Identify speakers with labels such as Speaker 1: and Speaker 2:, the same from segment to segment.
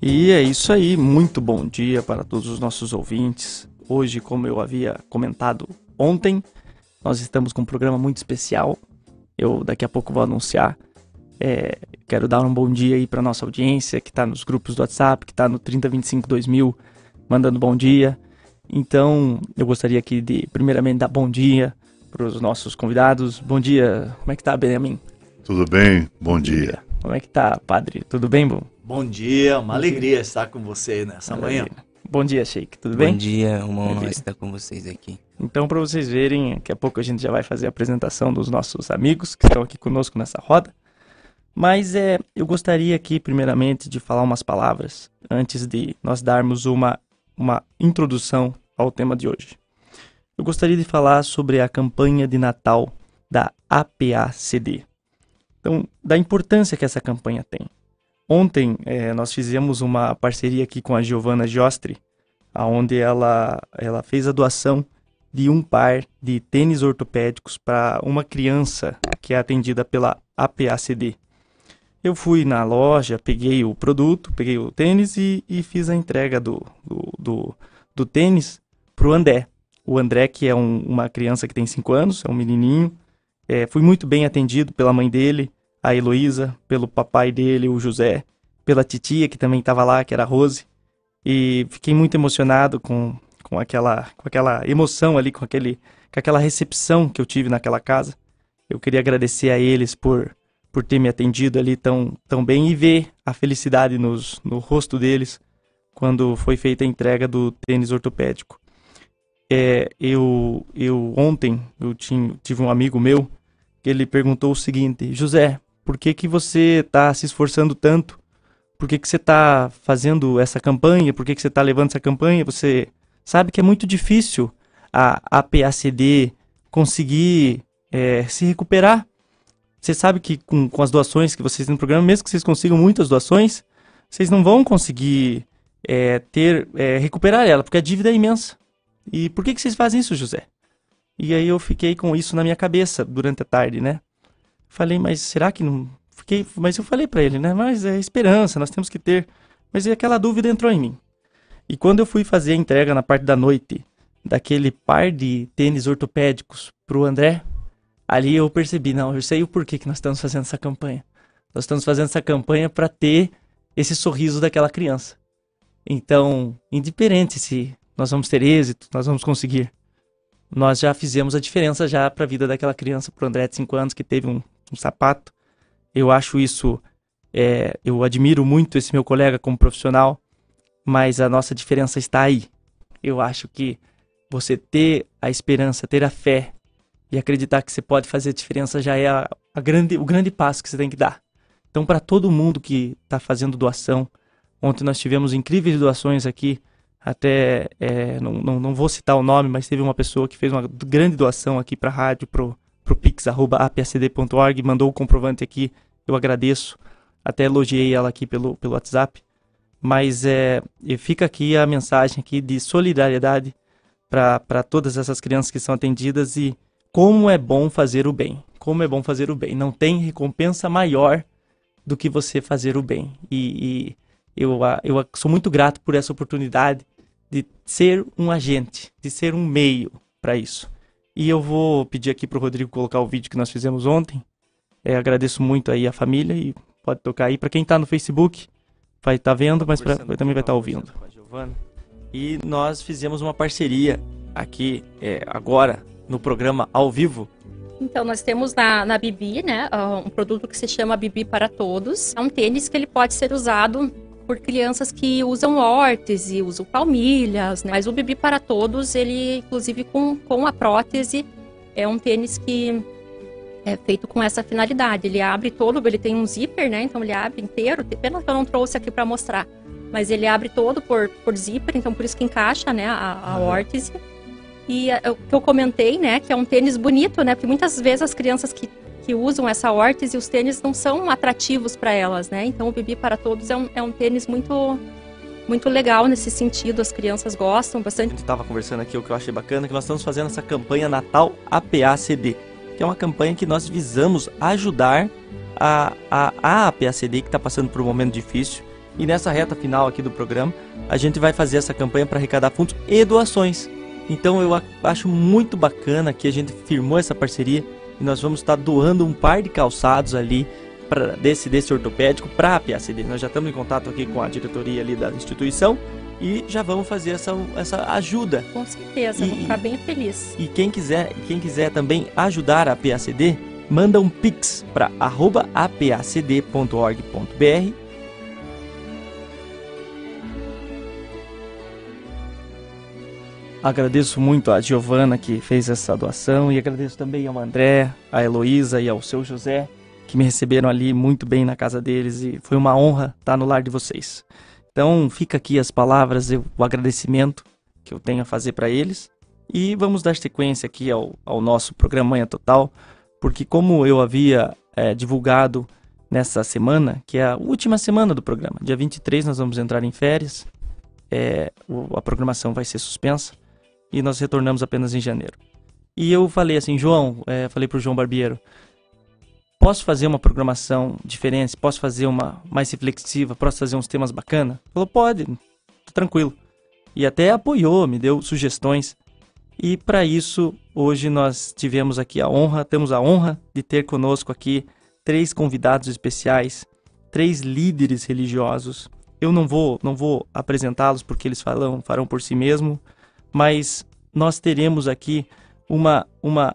Speaker 1: E é isso aí, muito bom dia para todos os nossos ouvintes. Hoje, como eu havia comentado ontem, nós estamos com um programa muito especial. Eu daqui a pouco vou anunciar. É, quero dar um bom dia aí para nossa audiência que está nos grupos do WhatsApp, que está no 3025 2000, mandando bom dia. Então, eu gostaria aqui de, primeiramente, dar bom dia para os nossos convidados. Bom dia, como é que tá, Benjamin?
Speaker 2: Tudo bem? Bom dia.
Speaker 1: Como é que tá, padre? Tudo bem, bom?
Speaker 3: Bom dia, uma alegria estar com você nessa manhã.
Speaker 1: Bom dia, Sheik, tudo bem?
Speaker 4: Bom dia, uma honra estar com vocês aqui.
Speaker 1: Então, para vocês verem, daqui a pouco a gente já vai fazer a apresentação dos nossos amigos que estão aqui conosco nessa roda. Mas é, eu gostaria aqui, primeiramente, de falar umas palavras antes de nós darmos uma, uma introdução ao tema de hoje. Eu gostaria de falar sobre a campanha de Natal da APACD. Então, da importância que essa campanha tem. Ontem é, nós fizemos uma parceria aqui com a Giovanna Giostri, onde ela, ela fez a doação de um par de tênis ortopédicos para uma criança que é atendida pela APACD. Eu fui na loja, peguei o produto, peguei o tênis e, e fiz a entrega do, do, do, do tênis para o André. O André, que é um, uma criança que tem 5 anos, é um menininho. É, fui muito bem atendido pela mãe dele, a Heloísa, pelo papai dele, o José, pela titia que também estava lá, que era a Rose. E fiquei muito emocionado com, com, aquela, com aquela emoção ali, com, aquele, com aquela recepção que eu tive naquela casa. Eu queria agradecer a eles por, por ter me atendido ali tão, tão bem e ver a felicidade nos, no rosto deles quando foi feita a entrega do tênis ortopédico. É, eu, eu ontem eu tinha, tive um amigo meu que ele perguntou o seguinte: José, por que, que você está se esforçando tanto? Por que, que você está fazendo essa campanha? Por que, que você está levando essa campanha? Você sabe que é muito difícil a APACD conseguir é, se recuperar. Você sabe que com, com as doações que vocês têm no programa, mesmo que vocês consigam muitas doações, vocês não vão conseguir é, ter é, recuperar ela, porque a dívida é imensa. E por que, que vocês fazem isso, José? E aí eu fiquei com isso na minha cabeça durante a tarde, né? Falei, mas será que não. Fiquei, mas eu falei para ele, né? Mas é esperança, nós temos que ter. Mas aquela dúvida entrou em mim. E quando eu fui fazer a entrega na parte da noite daquele par de tênis ortopédicos pro André, ali eu percebi, não, eu sei o porquê que nós estamos fazendo essa campanha. Nós estamos fazendo essa campanha para ter esse sorriso daquela criança. Então, indiferente se nós vamos ter êxito, nós vamos conseguir. Nós já fizemos a diferença já para a vida daquela criança, para o André de 5 anos que teve um, um sapato. Eu acho isso, é, eu admiro muito esse meu colega como profissional, mas a nossa diferença está aí. Eu acho que você ter a esperança, ter a fé e acreditar que você pode fazer a diferença já é a, a grande, o grande passo que você tem que dar. Então, para todo mundo que está fazendo doação, ontem nós tivemos incríveis doações aqui. Até, é, não, não, não, vou citar o nome, mas teve uma pessoa que fez uma grande doação aqui para a rádio, pro pix.apacd.org, mandou o comprovante aqui, eu agradeço. Até elogiei ela aqui pelo, pelo WhatsApp. Mas é, fica aqui a mensagem aqui de solidariedade para todas essas crianças que são atendidas e como é bom fazer o bem. Como é bom fazer o bem. Não tem recompensa maior do que você fazer o bem. E, e eu, eu sou muito grato por essa oportunidade de ser um agente, de ser um meio para isso. E eu vou pedir aqui para o Rodrigo colocar o vídeo que nós fizemos ontem. É, agradeço muito aí a família e pode tocar aí. Para quem está no Facebook, vai estar tá vendo, mas pra, também vai estar tá ouvindo. E nós fizemos uma parceria aqui é, agora no programa ao vivo.
Speaker 5: Então, nós temos na, na Bibi, né, um produto que se chama Bibi para Todos. É um tênis que ele pode ser usado por crianças que usam órtese, usam palmilhas, né? Mas o Bibi para Todos, ele, inclusive com, com a prótese, é um tênis que é feito com essa finalidade. Ele abre todo, ele tem um zíper, né? Então ele abre inteiro. Pena que eu não trouxe aqui para mostrar. Mas ele abre todo por, por zíper, então por isso que encaixa, né, a, a órtese. E é, o que eu comentei, né, que é um tênis bonito, né, porque muitas vezes as crianças que, que usam essa órtese, os tênis não são atrativos para elas, né, então o Bibi para Todos é um, é um tênis muito muito legal nesse sentido, as crianças gostam bastante. A
Speaker 1: gente estava conversando aqui, o que eu achei bacana, que nós estamos fazendo essa campanha Natal APACD, que é uma campanha que nós visamos ajudar a, a, a APACD, que está passando por um momento difícil, E nessa reta final aqui do programa, a gente vai fazer essa campanha para arrecadar fundos e doações. Então eu acho muito bacana que a gente firmou essa parceria e nós vamos estar doando um par de calçados ali pra, desse, desse ortopédico para a PACD. Nós já estamos em contato aqui com a diretoria ali da instituição e já vamos fazer essa, essa ajuda.
Speaker 5: Com certeza, e, vou ficar bem feliz.
Speaker 1: E quem quiser, quem quiser também ajudar a PACD, manda um pix para apacd.org.br Agradeço muito a Giovana que fez essa doação e agradeço também ao André, a Heloísa e ao seu José que me receberam ali muito bem na casa deles e foi uma honra estar no lar de vocês. Então fica aqui as palavras, o agradecimento que eu tenho a fazer para eles. E vamos dar sequência aqui ao, ao nosso programa Manhã Total, porque como eu havia é, divulgado nessa semana, que é a última semana do programa, dia 23 nós vamos entrar em férias, é, a programação vai ser suspensa e nós retornamos apenas em janeiro. E eu falei assim, João, é, falei pro João Barbeiro, posso fazer uma programação diferente, posso fazer uma mais reflexiva, posso fazer uns temas bacana? Falou, pode, tô tranquilo. E até apoiou, me deu sugestões. E para isso, hoje nós tivemos aqui a honra, temos a honra de ter conosco aqui três convidados especiais, três líderes religiosos. Eu não vou, não vou apresentá-los porque eles falam, farão por si mesmo mas nós teremos aqui uma, uma,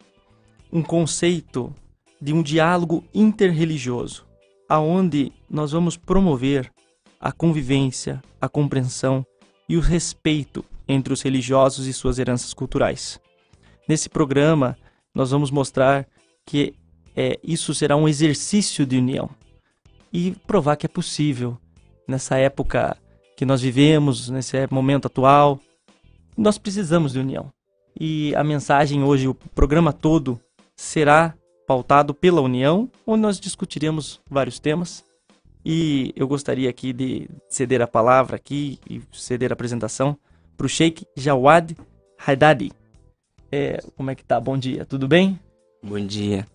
Speaker 1: um conceito de um diálogo interreligioso, aonde nós vamos promover a convivência, a compreensão e o respeito entre os religiosos e suas heranças culturais. Nesse programa, nós vamos mostrar que é, isso será um exercício de união e provar que é possível nessa época que nós vivemos, nesse momento atual, nós precisamos de união. E a mensagem hoje, o programa todo, será pautado pela união, onde nós discutiremos vários temas. E eu gostaria aqui de ceder a palavra aqui e ceder a apresentação para o Sheikh Jawad Haddadi. É, como é que tá? Bom dia, tudo bem?
Speaker 4: Bom dia.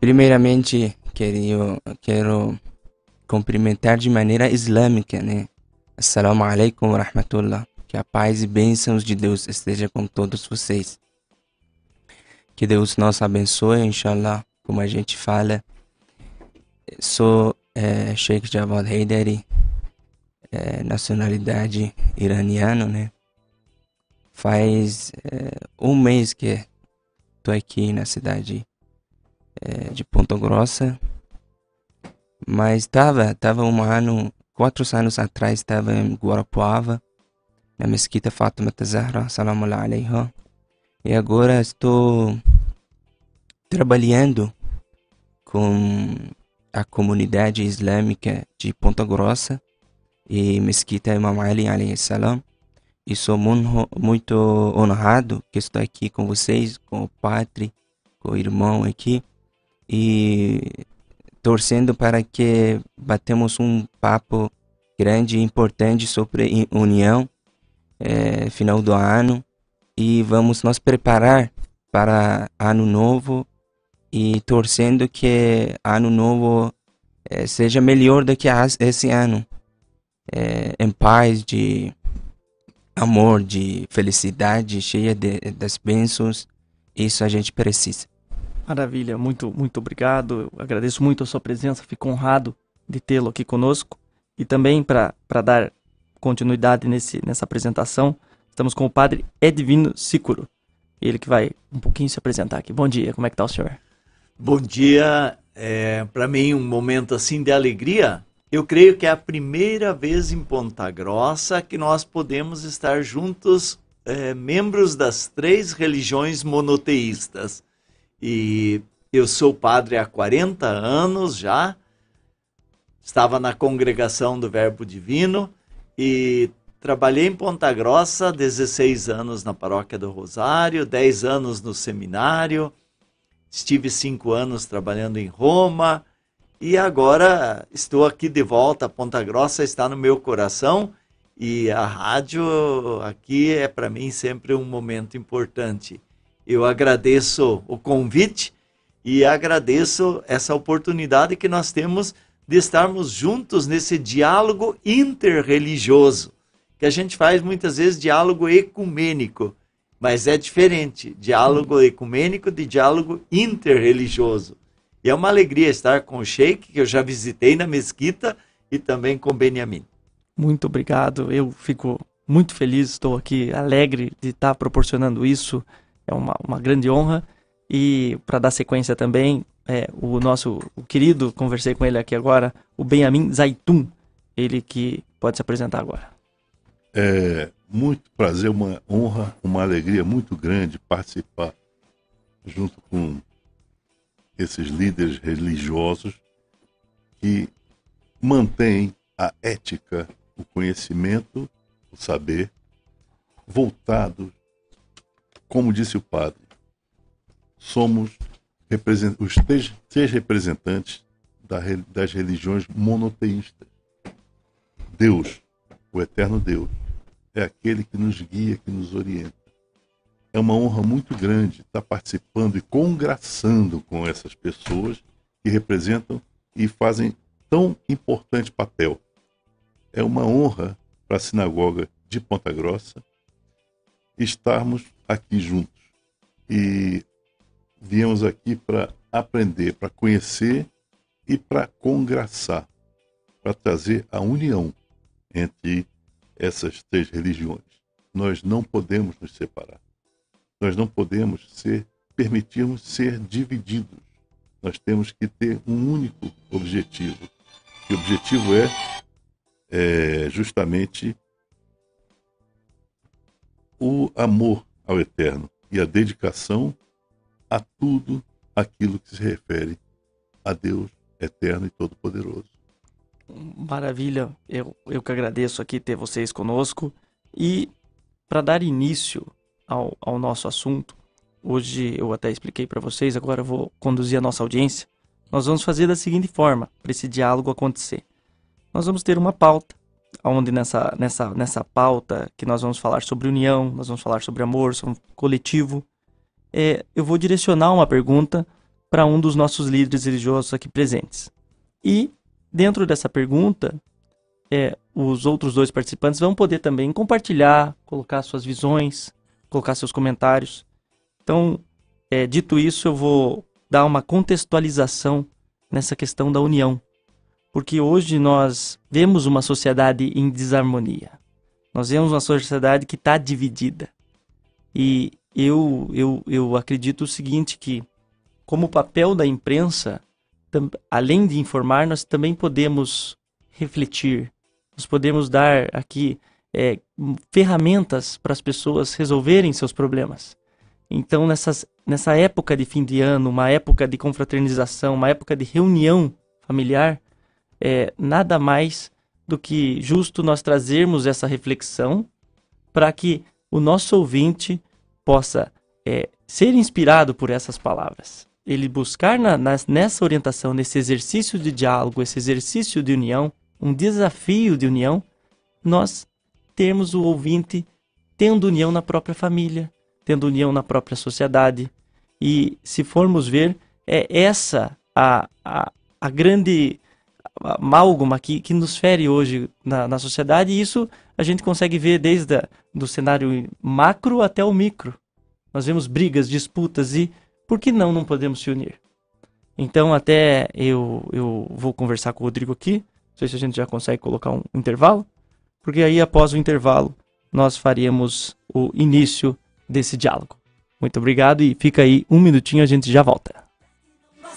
Speaker 4: Primeiramente, quero, quero cumprimentar de maneira islâmica, né? Assalamu alaikum wa rahmatullah. Que a paz e bênçãos de Deus esteja com todos vocês. Que Deus nos abençoe, inshallah, como a gente fala. Sou é, Sheikh Javad Haidari, é, nacionalidade iraniana, né? Faz é, um mês que estou aqui na cidade é, de Ponta Grossa, mas estava tava um ano, quatro anos atrás, estava em Guarapuava, na mesquita Fátima Zahra, salam alaiha. E agora estou trabalhando com a comunidade islâmica de Ponta Grossa e mesquita Imam Ali alayhi salam. E sou muito honrado que estou aqui com vocês, com o padre, com o irmão aqui. E torcendo para que batemos um papo grande e importante sobre união é, final do ano. E vamos nos preparar para ano novo. E torcendo que ano novo é, seja melhor do que esse ano. É, em paz de amor de felicidade cheia de, das bênçãos. Isso a gente precisa.
Speaker 1: Maravilha muito muito obrigado. Eu agradeço muito a sua presença. Fico honrado de tê-lo aqui conosco. E também para dar continuidade nesse, nessa apresentação, estamos com o padre Edvino Sicuro. Ele que vai um pouquinho se apresentar aqui. Bom dia, como é que está o senhor?
Speaker 3: Bom dia, é, para mim um momento assim de alegria. Eu creio que é a primeira vez em Ponta Grossa que nós podemos estar juntos, é, membros das três religiões monoteístas. E eu sou padre há 40 anos já, estava na congregação do Verbo Divino e trabalhei em Ponta Grossa 16 anos na paróquia do Rosário, 10 anos no seminário, estive cinco anos trabalhando em Roma e agora estou aqui de volta. Ponta Grossa está no meu coração e a rádio aqui é para mim sempre um momento importante. Eu agradeço o convite e agradeço essa oportunidade que nós temos de estarmos juntos nesse diálogo interreligioso, que a gente faz muitas vezes diálogo ecumênico, mas é diferente, diálogo ecumênico de diálogo interreligioso. E é uma alegria estar com o Sheik, que eu já visitei na mesquita, e também com Benjamin.
Speaker 1: Muito obrigado. Eu fico muito feliz, estou aqui alegre de estar proporcionando isso. É uma, uma grande honra. E para dar sequência também, é, o nosso o querido, conversei com ele aqui agora, o Benjamin Zaitun, ele que pode se apresentar agora.
Speaker 2: É muito prazer, uma honra, uma alegria muito grande participar junto com esses líderes religiosos que mantêm a ética, o conhecimento, o saber voltado, como disse o padre, somos os três, três representantes das religiões monoteístas. Deus, o eterno Deus, é aquele que nos guia, que nos orienta. É uma honra muito grande estar participando e congraçando com essas pessoas que representam e fazem tão importante papel. É uma honra para a sinagoga de Ponta Grossa estarmos aqui juntos. E viemos aqui para aprender, para conhecer e para congraçar, para trazer a união entre essas três religiões. Nós não podemos nos separar. Nós não podemos ser permitirmos ser divididos. Nós temos que ter um único objetivo. E o objetivo é, é justamente o amor ao eterno e a dedicação a tudo aquilo que se refere a Deus eterno e todo-poderoso.
Speaker 1: Maravilha, eu, eu que agradeço aqui ter vocês conosco. E para dar início ao, ao nosso assunto, hoje eu até expliquei para vocês, agora eu vou conduzir a nossa audiência. Nós vamos fazer da seguinte forma, para esse diálogo acontecer. Nós vamos ter uma pauta, onde nessa, nessa, nessa pauta que nós vamos falar sobre união, nós vamos falar sobre amor, sobre coletivo, é, eu vou direcionar uma pergunta para um dos nossos líderes religiosos aqui presentes. E, dentro dessa pergunta, é, os outros dois participantes vão poder também compartilhar, colocar suas visões, colocar seus comentários. Então, é, dito isso, eu vou dar uma contextualização nessa questão da união. Porque hoje nós vemos uma sociedade em desarmonia. Nós vemos uma sociedade que está dividida. E eu, eu, eu acredito o seguinte, que como papel da imprensa, além de informar, nós também podemos refletir, nós podemos dar aqui é, ferramentas para as pessoas resolverem seus problemas. Então, nessas, nessa época de fim de ano, uma época de confraternização, uma época de reunião familiar, é nada mais do que justo nós trazermos essa reflexão para que o nosso ouvinte possa é, ser inspirado por essas palavras. Ele buscar na, nessa orientação, nesse exercício de diálogo, esse exercício de união, um desafio de união, nós termos o ouvinte tendo união na própria família, tendo união na própria sociedade. E se formos ver, é essa a, a, a grande amálgama que, que nos fere hoje na, na sociedade, e isso a gente consegue ver desde a, do cenário macro até o micro. Nós vemos brigas, disputas e por que não não podemos se unir? Então até eu, eu vou conversar com o Rodrigo aqui, não sei se a gente já consegue colocar um intervalo, porque aí após o intervalo nós faremos o início desse diálogo. Muito obrigado e fica aí um minutinho, a gente já volta.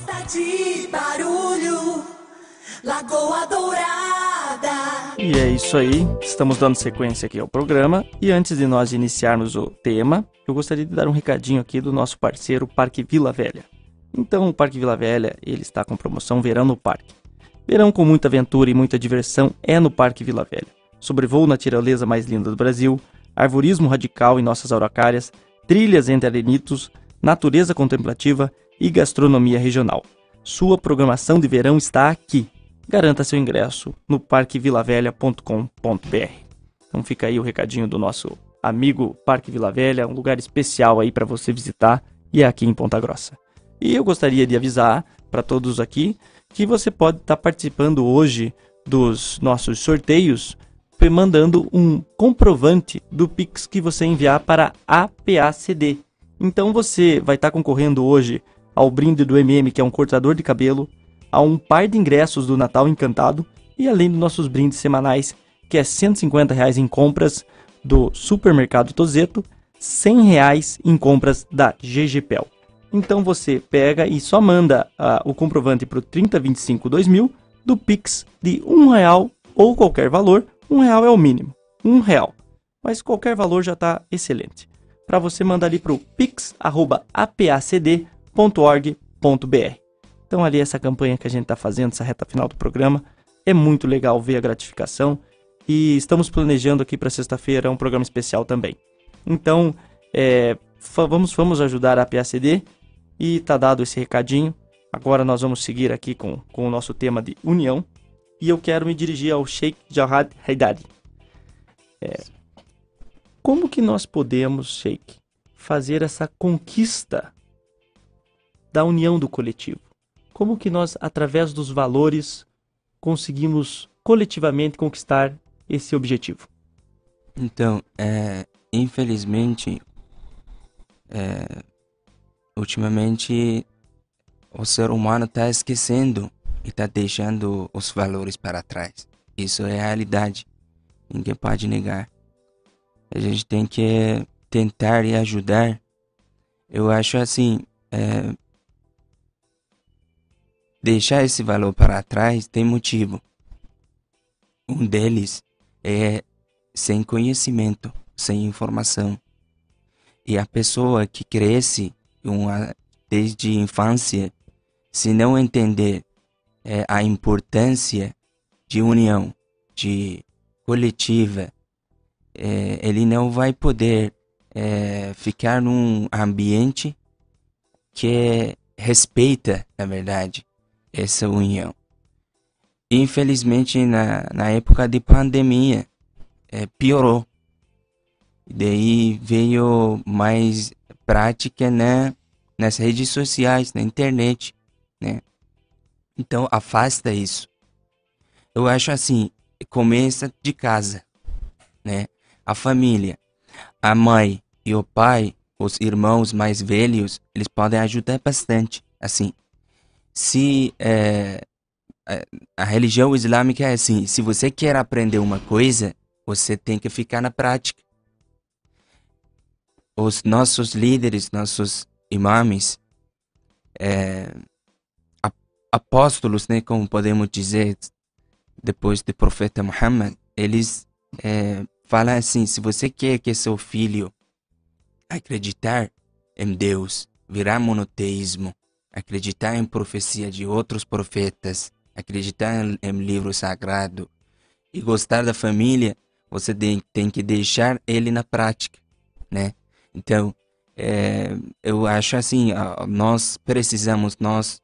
Speaker 1: barulho, Lagoa Dourada. E é isso aí, estamos dando sequência aqui ao programa. E antes de nós iniciarmos o tema, eu gostaria de dar um recadinho aqui do nosso parceiro Parque Vila Velha. Então, o Parque Vila Velha ele está com promoção Verão no Parque. Verão com muita aventura e muita diversão é no Parque Vila Velha. Sobrevoo na tirolesa mais linda do Brasil, arvorismo radical em nossas araucárias, trilhas entre arenitos, natureza contemplativa e gastronomia regional. Sua programação de verão está aqui. Garanta seu ingresso no parquevilavelha.com.br. Então fica aí o recadinho do nosso amigo Parque Vila Velha, um lugar especial aí para você visitar e é aqui em Ponta Grossa. E eu gostaria de avisar para todos aqui que você pode estar tá participando hoje dos nossos sorteios mandando um comprovante do Pix que você enviar para APACD. Então você vai estar tá concorrendo hoje ao brinde do MM, que é um cortador de cabelo, a um par de ingressos do Natal Encantado e além dos nossos brindes semanais, que é 150 reais em compras do Supermercado Tozeto, 100 reais em compras da GGPEL. Então você pega e só manda uh, o comprovante para o 3025-2000 do Pix de um real ou qualquer valor. Um real é o mínimo, um real. Mas qualquer valor já está excelente. Para você mandar ali para o pix@apacd.org.br. Então ali essa campanha que a gente está fazendo, essa reta final do programa, é muito legal ver a gratificação e estamos planejando aqui para sexta-feira um programa especial também. Então, é, vamos, vamos ajudar a PACD e tá dado esse recadinho. Agora nós vamos seguir aqui com, com o nosso tema de união e eu quero me dirigir ao Sheikh Jawad Haidari. É, como que nós podemos, Sheikh, fazer essa conquista da união do coletivo? Como que nós, através dos valores, conseguimos coletivamente conquistar esse objetivo?
Speaker 4: Então, é, infelizmente, é, ultimamente o ser humano está esquecendo e está deixando os valores para trás. Isso é a realidade. Ninguém pode negar. A gente tem que tentar e ajudar. Eu acho assim, é, Deixar esse valor para trás tem motivo. Um deles é sem conhecimento, sem informação. E a pessoa que cresce uma, desde a infância, se não entender é, a importância de união, de coletiva, é, ele não vai poder é, ficar num ambiente que respeita, na verdade, essa união. Infelizmente, na, na época de pandemia, é, piorou. Daí veio mais prática né, nas redes sociais, na internet, né? Então, afasta isso. Eu acho assim, começa de casa, né? A família, a mãe e o pai, os irmãos mais velhos, eles podem ajudar bastante, assim se é, a religião islâmica é assim, se você quer aprender uma coisa, você tem que ficar na prática. Os nossos líderes, nossos imames, é, apóstolos, né, como podemos dizer, depois do profeta Muhammad, eles é, falam assim: se você quer que seu filho acreditar em Deus, virar monoteísmo, acreditar em profecia de outros profetas, acreditar em, livro sagrado e gostar da família, você tem, tem que deixar ele na prática, né? Então, é, eu acho assim, nós precisamos, nós,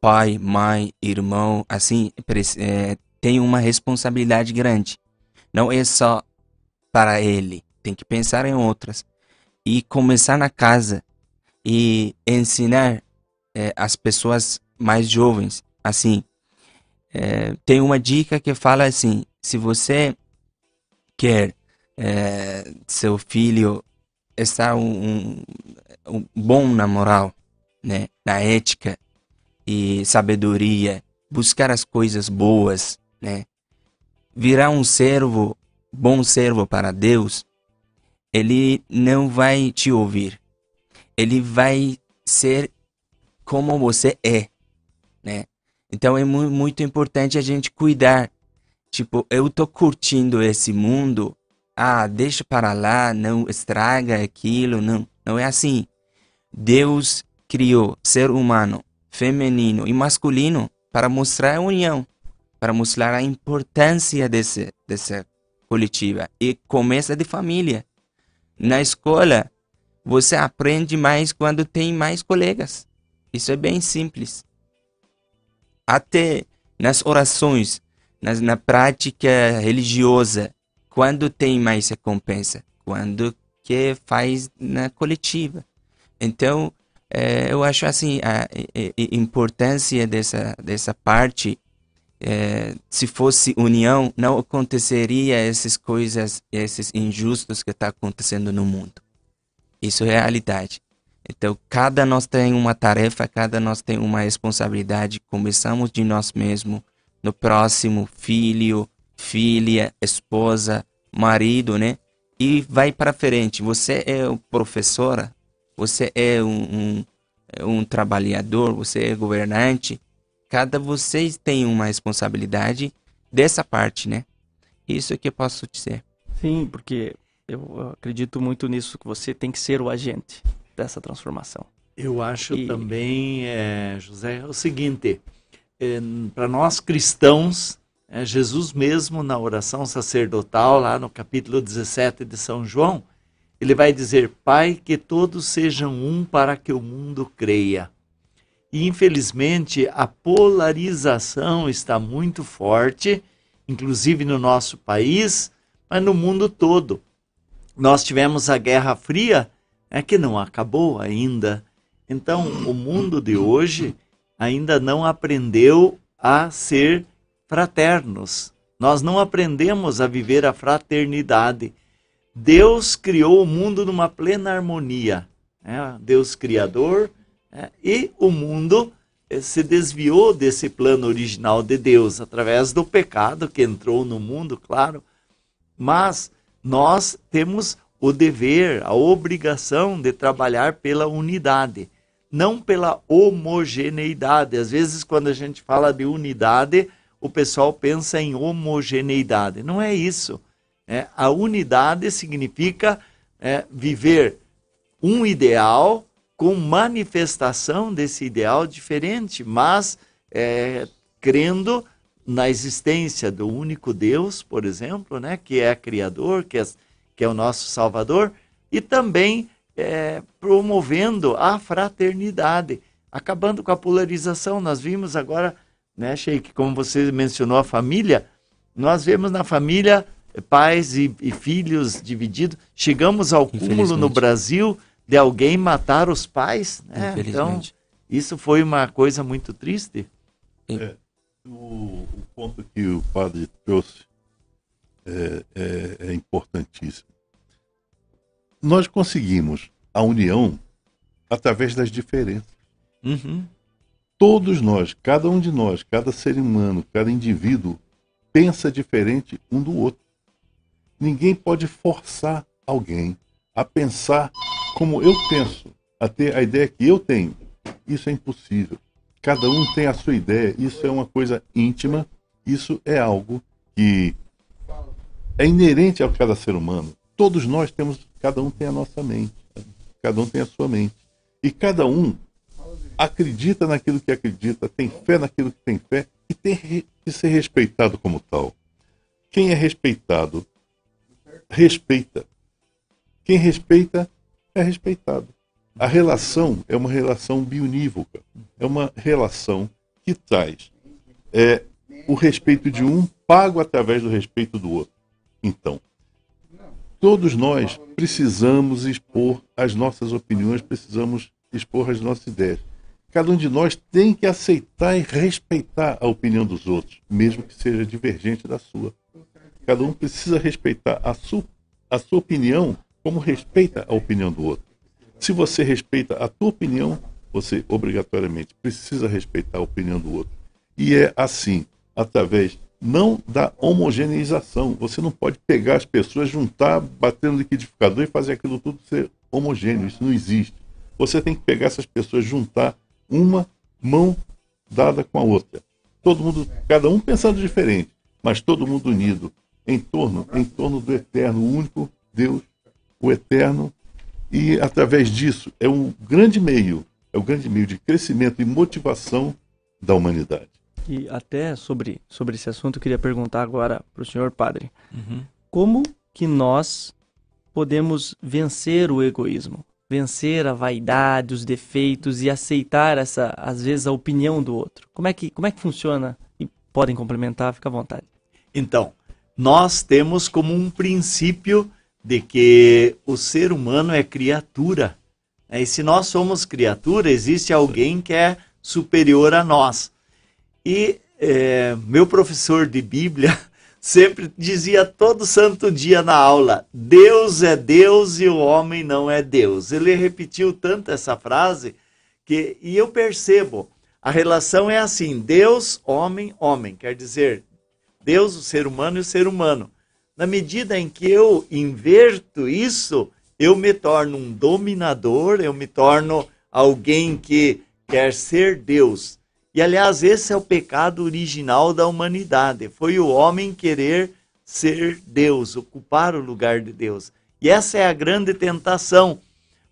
Speaker 4: pai, mãe, irmão, assim, é, tem uma responsabilidade grande. Não é só para ele, tem que pensar em outras. E começar na casa e ensinar é, as pessoas mais jovens. Assim, é, tem uma dica que fala assim: se você quer é, seu filho estar um, um, um, bom na moral, né, na ética e sabedoria, buscar as coisas boas, né, virar um servo, bom servo para Deus, ele não vai te ouvir. Ele vai ser como você é, né? Então é mu muito importante a gente cuidar. Tipo, eu tô curtindo esse mundo, ah, deixa para lá, não estraga aquilo, não. Não é assim. Deus criou ser humano, feminino e masculino para mostrar a união, para mostrar a importância desse, dessa coletiva. E começa de família. Na escola, você aprende mais quando tem mais colegas. Isso é bem simples. Até nas orações, nas, na prática religiosa, quando tem mais recompensa? Quando que faz na coletiva. Então, É, eu acho assim a, a, importância dessa dessa parte. É, se fosse união, não aconteceria essas coisas, esses injustos que está acontecendo no mundo. Isso é realidade. Então, cada nós tem uma tarefa, cada nós tem uma responsabilidade. Começamos de nós mesmos, no próximo, filho, filha, esposa, marido, né? E vai para frente. Você é professora, você é um, um, um trabalhador, você é governante. Cada vocês tem uma responsabilidade dessa parte, né? Isso é que eu posso dizer.
Speaker 1: Sim, porque eu acredito muito nisso, que você tem que ser o agente dessa transformação.
Speaker 3: Eu acho e... também, é, José, o seguinte: é, para nós cristãos, é, Jesus mesmo, na oração sacerdotal, lá no capítulo 17 de São João, ele vai dizer: Pai, que todos sejam um para que o mundo creia. E infelizmente a polarização está muito forte, inclusive no nosso país, mas no mundo todo. Nós tivemos a Guerra Fria, é que não acabou ainda. Então, o mundo de hoje ainda não aprendeu a ser fraternos. Nós não aprendemos a viver a fraternidade. Deus criou o mundo numa plena harmonia. É, Deus Criador, é, e o mundo é, se desviou desse plano original de Deus através do pecado que entrou no mundo, claro. Mas nós temos o dever, a obrigação de trabalhar pela unidade, não pela homogeneidade. Às vezes, quando a gente fala de unidade, o pessoal pensa em homogeneidade. Não é isso. É, a unidade significa é, viver um ideal com manifestação desse ideal diferente, mas é, crendo na existência do único Deus, por exemplo, né, que é criador, que é, que é o nosso Salvador, e também é, promovendo a fraternidade, acabando com a polarização. Nós vimos agora, né, Sheik, como você mencionou a família, nós vemos na família pais e, e filhos divididos. Chegamos ao cúmulo no Brasil de alguém matar os pais. Né? Então, isso foi uma coisa muito triste.
Speaker 2: É, o, o, ponto que o padre trouxe é, é, é importantíssimo. Nós conseguimos a união através das diferenças.
Speaker 3: Uhum.
Speaker 2: Todos nós, cada um de nós, cada ser humano, cada indivíduo, pensa diferente um do outro. Ninguém pode forçar alguém a pensar como eu penso, a ter a ideia que eu tenho. Isso é impossível. Cada um tem a sua ideia, isso é uma coisa íntima, isso é algo que é inerente a cada ser humano. Todos nós temos, cada um tem a nossa mente, cada um tem a sua mente. E cada um acredita naquilo que acredita, tem fé naquilo que tem fé e tem que ser respeitado como tal. Quem é respeitado, respeita. Quem respeita, é respeitado. A relação é uma relação bionívoca, é uma relação que traz é, o respeito de um pago através do respeito do outro. Então, todos nós precisamos expor as nossas opiniões, precisamos expor as nossas ideias. Cada um de nós tem que aceitar e respeitar a opinião dos outros, mesmo que seja divergente da sua. Cada um precisa respeitar a sua, a sua opinião como respeita a opinião do outro. Se você respeita a tua opinião, você obrigatoriamente precisa respeitar a opinião do outro. E é assim, através não da homogeneização. Você não pode pegar as pessoas, juntar, bater no liquidificador e fazer aquilo tudo ser homogêneo. Isso não existe. Você tem que pegar essas pessoas, juntar uma mão dada com a outra. Todo mundo, cada um pensando diferente, mas todo mundo unido em torno, em torno do eterno, único Deus, o eterno e através disso é um grande meio, é o grande meio de crescimento e motivação da humanidade.
Speaker 1: E até sobre, sobre esse assunto eu queria perguntar agora para o senhor padre,
Speaker 3: uhum.
Speaker 1: como que nós podemos vencer o egoísmo, vencer a vaidade, os defeitos e aceitar essa, às vezes, a opinião do outro? Como é que, como é que funciona? E podem complementar, fica à vontade.
Speaker 3: Então, nós temos como um princípio de que o ser humano é criatura. E se nós somos criatura, existe alguém que é superior a nós. E é, meu professor de Bíblia sempre dizia todo santo dia na aula: Deus é Deus e o homem não é Deus. Ele repetiu tanto essa frase que e eu percebo a relação é assim: Deus, homem, homem. Quer dizer, Deus, o ser humano e o ser humano. Na medida em que eu inverto isso, eu me torno um dominador, eu me torno alguém que quer ser Deus. E aliás, esse é o pecado original da humanidade. Foi o homem querer ser Deus, ocupar o lugar de Deus. E essa é a grande tentação.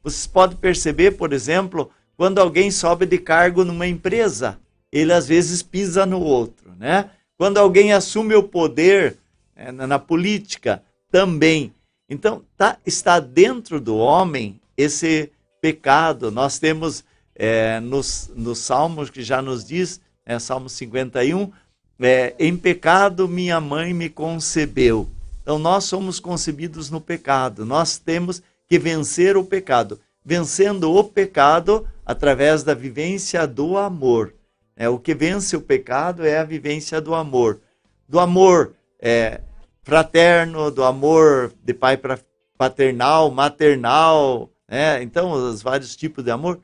Speaker 3: Vocês podem perceber, por exemplo, quando alguém sobe de cargo numa empresa, ele às vezes pisa no outro, né? Quando alguém assume o poder é, na, na política, também. Então, tá, está dentro do homem esse pecado. Nós temos é, nos, nos Salmos que já nos diz, é, Salmo 51, é, em pecado minha mãe me concebeu. Então, nós somos concebidos no pecado. Nós temos que vencer o pecado. Vencendo o pecado, através da vivência do amor. É, o que vence o pecado é a vivência do amor. Do amor é, fraterno, do amor de pai para paternal, maternal, né? então os vários tipos de amor.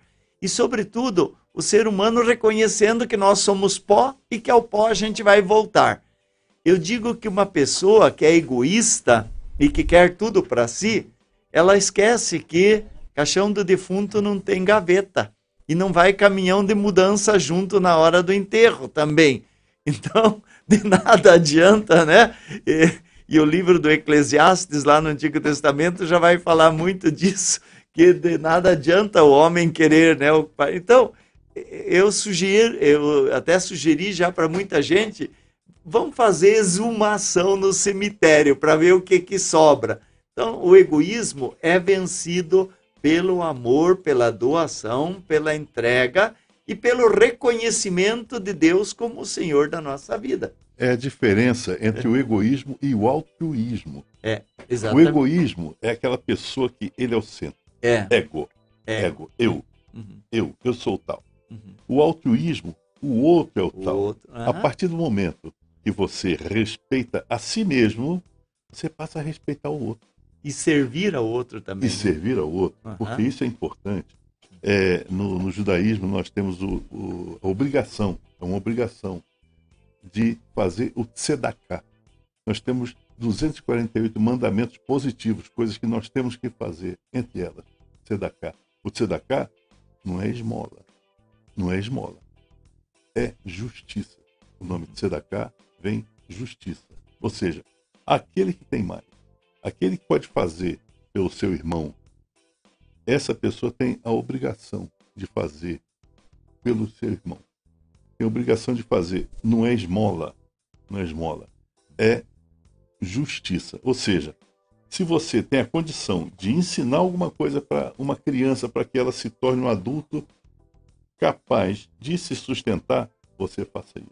Speaker 3: E, sobretudo, o ser humano reconhecendo que nós somos pó e que ao pó a gente vai voltar. Eu digo que uma pessoa que é egoísta e que quer tudo para si, ela esquece que caixão do defunto não tem gaveta e não vai caminhão de mudança junto na hora do enterro também. Então, de nada adianta, né? E, e, o livro do Eclesiastes, lá no Antigo Testamento, já vai falar muito disso, que de nada adianta o homem querer, né? Então, eu sugiro, eu até sugeri já para muita gente, vamos fazer exumação no cemitério para ver o que, que sobra. Então, o egoísmo é vencido pelo amor, pela doação, pela entrega e pelo reconhecimento de Deus como o Senhor da nossa vida.
Speaker 2: É a diferença entre o egoísmo e o altruísmo.
Speaker 3: É, exatamente.
Speaker 2: O egoísmo é aquela pessoa que ele é o centro.
Speaker 3: É.
Speaker 2: Ego.
Speaker 3: É.
Speaker 2: Ego. Eu.
Speaker 3: Uhum.
Speaker 2: Eu. Eu sou o tal.
Speaker 3: Uhum.
Speaker 2: O altruísmo, o outro é o,
Speaker 3: O
Speaker 2: tal.
Speaker 3: outro.
Speaker 2: A
Speaker 3: Aham.
Speaker 2: partir do momento que você respeita a si mesmo, você passa a respeitar o outro.
Speaker 3: E servir ao outro também.
Speaker 2: e servir ao outro, porque isso é importante. É, no, no judaísmo, nós temos o, o- a obrigação, é uma obrigação, de fazer o tzedakah. Nós temos 248 mandamentos positivos, coisas que nós temos que fazer, entre elas, tzedakah. O tzedakah não é esmola, não é esmola, é justiça. O nome de tzedakah vem justiça. Ou seja, aquele que tem mais, aquele que pode fazer pelo seu irmão, essa pessoa tem a obrigação de fazer pelo seu irmão. Tem a obrigação de fazer. Não é esmola, não é esmola, é justiça. Ou seja, se você tem a condição de ensinar alguma coisa para uma criança para que ela se torne um adulto capaz de se sustentar, você faça isso.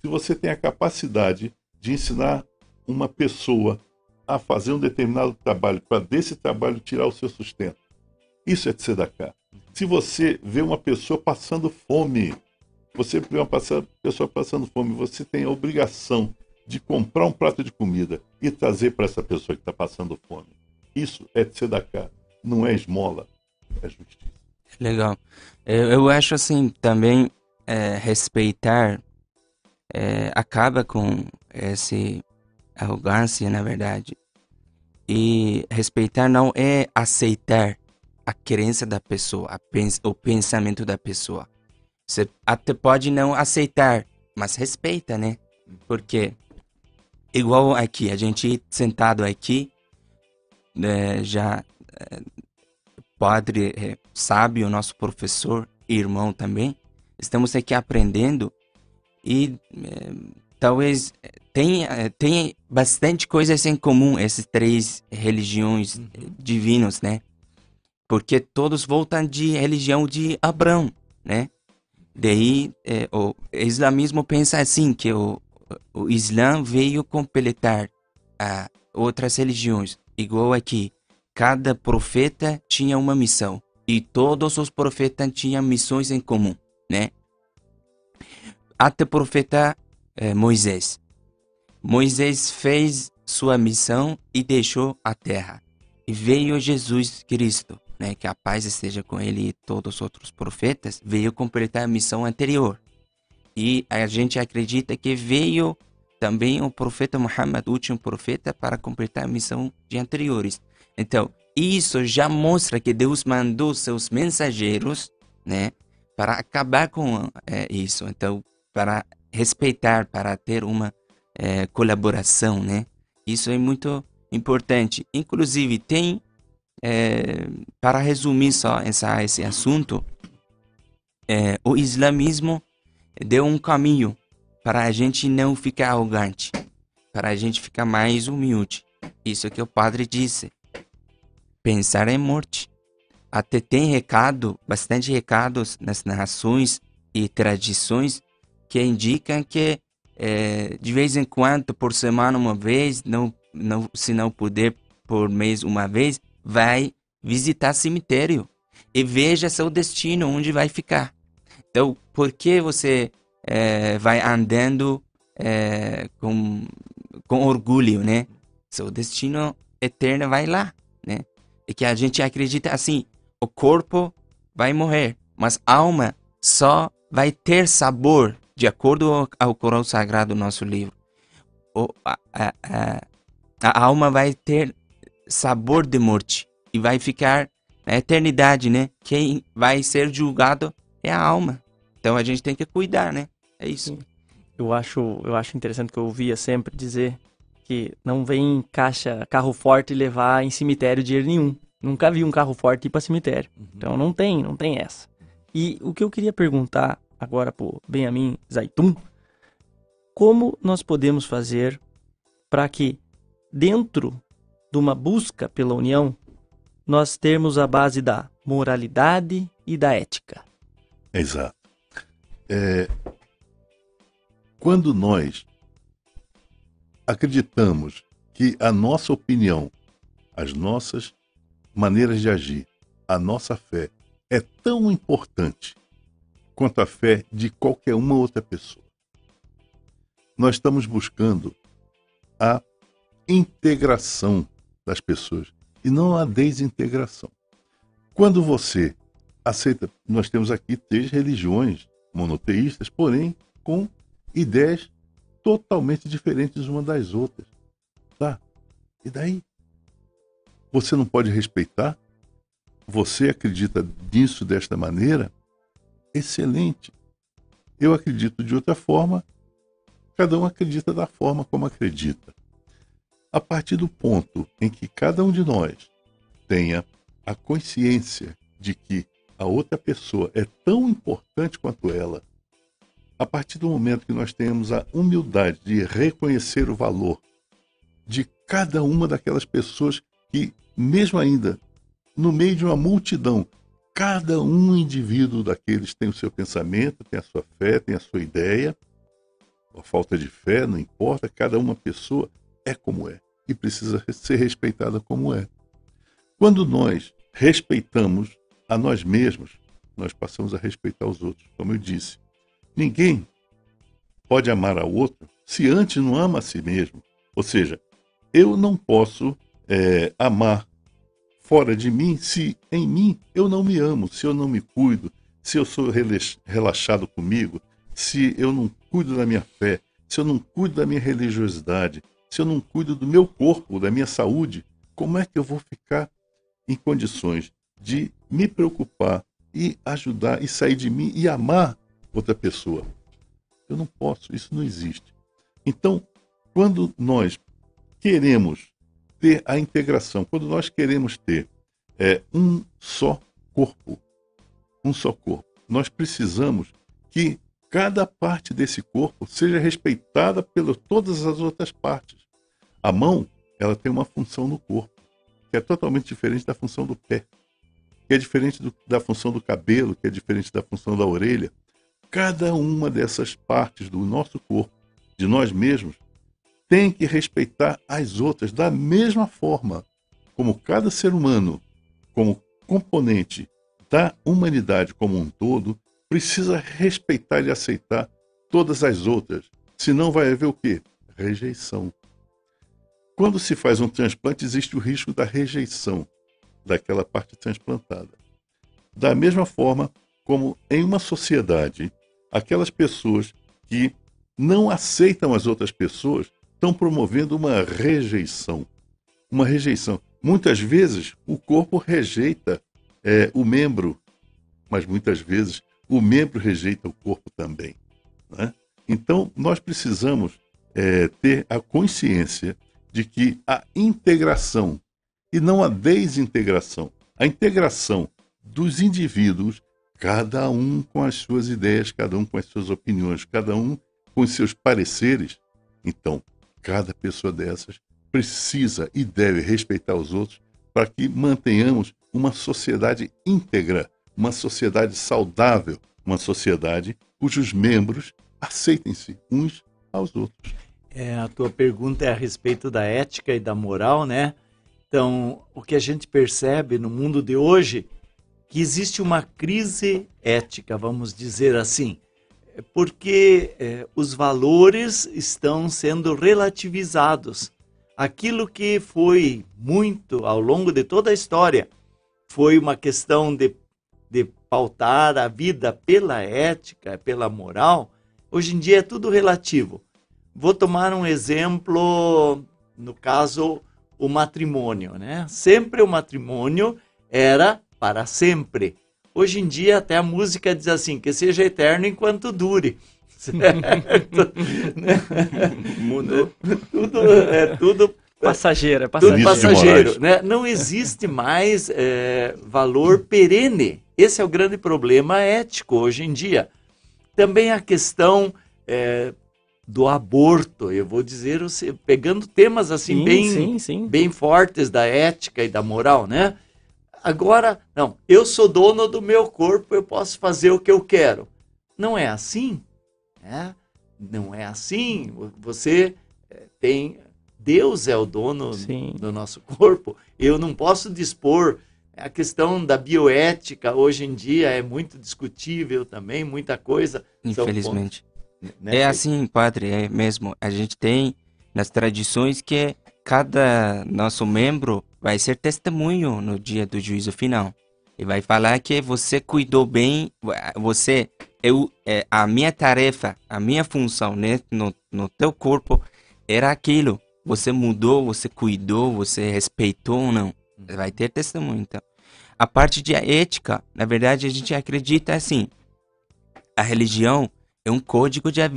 Speaker 2: Se você tem a capacidade de ensinar uma pessoa a fazer um determinado trabalho, para desse trabalho tirar o seu sustento. Isso é tzedakah. Se você vê uma pessoa passando fome, você vê uma pessoa passando fome, você tem a obrigação de comprar um prato de comida e trazer para essa pessoa que está passando fome. Isso é tzedakah, não é esmola, é justiça.
Speaker 4: Legal. Eu, eu acho assim também é, respeitar é, acaba com esse arrogância, na verdade. E respeitar não é aceitar a crença da pessoa, a pens o pensamento da pessoa. Você até pode não aceitar, mas respeita, né? Porque igual aqui, a gente sentado aqui, né, já eh, padre eh, sábio, nosso professor, irmão também, estamos aqui aprendendo e eh, talvez tenha, eh, tenha bastante coisas em comum essas três religiões eh, divinas, né? Porque todos voltam de religião de Abraão, né? Daí o islamismo pensa assim que o, o Islã veio completar a outras religiões, igual aqui. Cada profeta tinha uma missão. E todos os profetas tinham missões em comum, né? Até o profeta eh, Moisés. Moisés fez sua missão e deixou a terra. E veio Jesus Cristo, né, que a paz esteja com ele e todos os outros profetas, veio completar a missão anterior. E a gente acredita que veio também o profeta Muhammad, o último profeta, para completar a missão de anteriores. Então, isso já mostra que Deus mandou seus mensageiros, né, para acabar com é, isso. Então, para respeitar, para ter uma é, colaboração, né? Isso é muito importante. Inclusive, tem, é, para resumir só essa, esse assunto, é, o islamismo deu um caminho para a gente não ficar arrogante, para a gente ficar mais humilde. Isso que o padre disse. Pensar em morte. Até tem recado, bastante recados nas narrações e tradições que indicam que é, de vez em quando, por semana uma vez, não, não, se não puder por mês uma vez, vai visitar cemitério e veja seu destino, onde vai ficar. Então, por que você é, vai andando é, com, com orgulho, né? Seu destino eterno vai lá, né? E que a gente acredita assim, o corpo vai morrer, mas a alma só vai ter sabor de acordo ao Corão Sagrado, nosso livro, o, a, a, a, a, alma vai ter sabor de morte e vai ficar na eternidade, né? Quem vai ser julgado é a alma. Então a gente tem que cuidar, né? É isso.
Speaker 1: Eu acho, eu acho interessante que eu ouvia sempre dizer que não vem caixa, carro forte levar em cemitério dinheiro nenhum. Nunca vi um carro forte ir para cemitério. Uhum. Então não tem, não tem essa. E o que eu queria perguntar agora para o Benjamin Zaitun, como nós podemos fazer para que, dentro de uma busca pela união, nós termos a base da moralidade e da ética?
Speaker 2: Exato. É, quando nós acreditamos que a nossa opinião, as nossas maneiras de agir, a nossa fé é tão importante quanto a fé de qualquer uma outra pessoa. Nós estamos buscando a integração das pessoas e não a desintegração. Quando você aceita, nós temos aqui três religiões monoteístas, porém com ideias totalmente diferentes uma das outras. Tá? E daí? Você não pode respeitar? Você acredita nisso desta maneira? excelente. Eu acredito de outra forma, cada um acredita da forma como acredita. A partir do ponto em que cada um de nós tenha a consciência de que a outra pessoa é tão importante quanto ela, a partir do momento que nós temos a humildade de reconhecer o valor de cada uma daquelas pessoas que, mesmo ainda no meio de uma multidão, Cada um indivíduo daqueles tem o seu pensamento, tem a sua fé, tem a sua ideia. A falta de fé, não importa, cada uma pessoa é como é e precisa ser respeitada como é. Quando nós respeitamos a nós mesmos, nós passamos a respeitar os outros, como eu disse. Ninguém pode amar ao outro se antes não ama a si mesmo. Ou seja, eu não posso é, amar fora de mim se em mim eu não me amo, se eu não me cuido, se eu sou relaxado comigo, se eu não cuido da minha fé, se eu não cuido da minha religiosidade, se eu não cuido do meu corpo, da minha saúde, como é que eu vou ficar em condições de me preocupar e ajudar e sair de mim e amar outra pessoa? Eu não posso, isso não existe. Então, quando nós queremos ter a integração, quando nós queremos ter é, um só corpo, um só corpo, nós precisamos que cada parte desse corpo seja respeitada por todas as outras partes. A mão, ela tem uma função no corpo, que é totalmente diferente da função do pé, que é diferente do, da função do cabelo, que é diferente da função da orelha. Cada uma dessas partes do nosso corpo, de nós mesmos, tem que respeitar as outras da mesma forma como cada ser humano, como componente da humanidade como um todo precisa respeitar e aceitar todas as outras, senão vai haver o quê? Rejeição. Quando se faz um transplante, existe o risco da rejeição daquela parte transplantada. Da mesma forma como em uma sociedade, aquelas pessoas que não aceitam as outras pessoas estão promovendo uma rejeição. Uma rejeição. Muitas vezes o corpo rejeita é, o membro, mas muitas vezes o membro rejeita o corpo também. Né? Então, nós precisamos é, ter a consciência de que a integração e não a desintegração, a integração dos indivíduos, cada um com as suas ideias, cada um com as suas opiniões, cada um com os seus pareceres. Então, cada pessoa dessas precisa e deve respeitar os outros para que mantenhamos uma sociedade íntegra, uma sociedade saudável, uma sociedade cujos membros aceitem-se uns aos outros.
Speaker 3: É, a tua pergunta é a respeito da ética e da moral, né? Então, o que a gente percebe no mundo de hoje que existe uma crise ética, vamos dizer assim, porque é, os valores estão sendo relativizados. Aquilo que foi muito ao longo de toda a história foi uma questão de, de pautar a vida pela ética, pela moral, hoje em dia é tudo relativo. Vou tomar um exemplo, no caso, o matrimônio, né? Sempre o matrimônio era para sempre. Hoje em dia até a música diz assim, que seja eterno enquanto dure. Certo?
Speaker 1: Mudou.
Speaker 3: tudo, é tudo
Speaker 1: Passageiro, é
Speaker 3: tudo
Speaker 1: passageiro.
Speaker 3: passageiro, né? Não existe mais é, valor perene. Esse é o grande problema ético hoje em dia. Também a questão é, do aborto, eu vou dizer, você- pegando temas assim
Speaker 1: Sim,
Speaker 3: bem,
Speaker 1: sim, sim.
Speaker 3: bem fortes da ética e da moral, né? Agora, não, eu sou dono do meu corpo, eu posso fazer o que eu quero. Não é assim, né? Não é assim. Você eh, tem Deus é o dono
Speaker 1: Sim.
Speaker 3: do nosso corpo. Eu não posso dispor a questão da bioética hoje em dia é muito discutível também, muita coisa. São
Speaker 4: Infelizmente.
Speaker 3: Né?
Speaker 4: É assim, padre, é mesmo. A gente tem nas tradições que cada nosso membro vai ser testemunho no dia do juízo final. E vai falar que você cuidou bem, você, eu, é, a minha tarefa, a minha função né, no, no teu corpo era aquilo. Você mudou, você cuidou, você respeitou ou não. Vai ter testemunho, então. A parte de ética, na verdade, a gente acredita assim. A religião é um código de, a-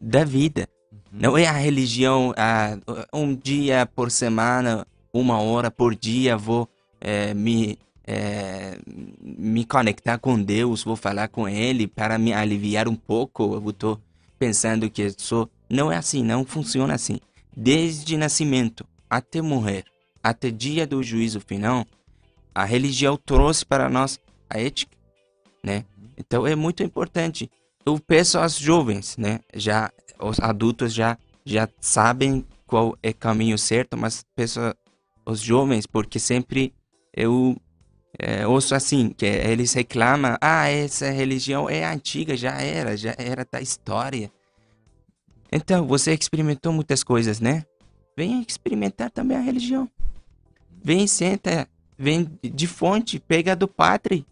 Speaker 4: da vida. Não é a religião, ah, um dia por semana, uma hora por dia, vou eh, me, eh, me conectar com Deus, vou falar com Ele para me aliviar um pouco. Eu estou pensando que sou. Não é assim, não funciona assim. Desde nascimento até morrer, até dia do juízo final, a religião trouxe para nós a ética, né? Então é muito importante. Eu peço aos jovens, né? Já os adultos já já sabem qual é o caminho certo, mas peço aos jovens porque sempre eu é, ouço assim que eles reclamam, ah, essa religião é antiga, já era, já era da história. Então você experimentou muitas coisas, né? Venha experimentar também a religião. Vem, senta, vem de fonte, pega do padre.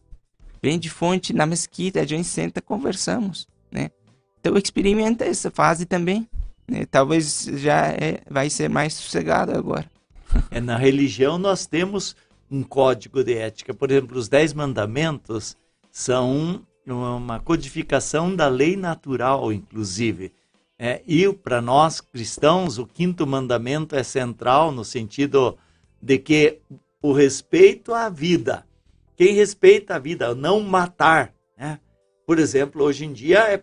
Speaker 4: Vem de fonte na mesquita, a gente senta, conversamos, né? Então experimenta essa fase também. né? Talvez já é, vai ser mais sossegado agora.
Speaker 3: É, na religião nós temos um código de ética. Por exemplo, os Dez Mandamentos são uma codificação da lei natural, inclusive. É, e para nós cristãos, o quinto mandamento é central no sentido de que o respeito à vida. Quem respeita a vida, não matar. Né? Por exemplo, hoje em dia é,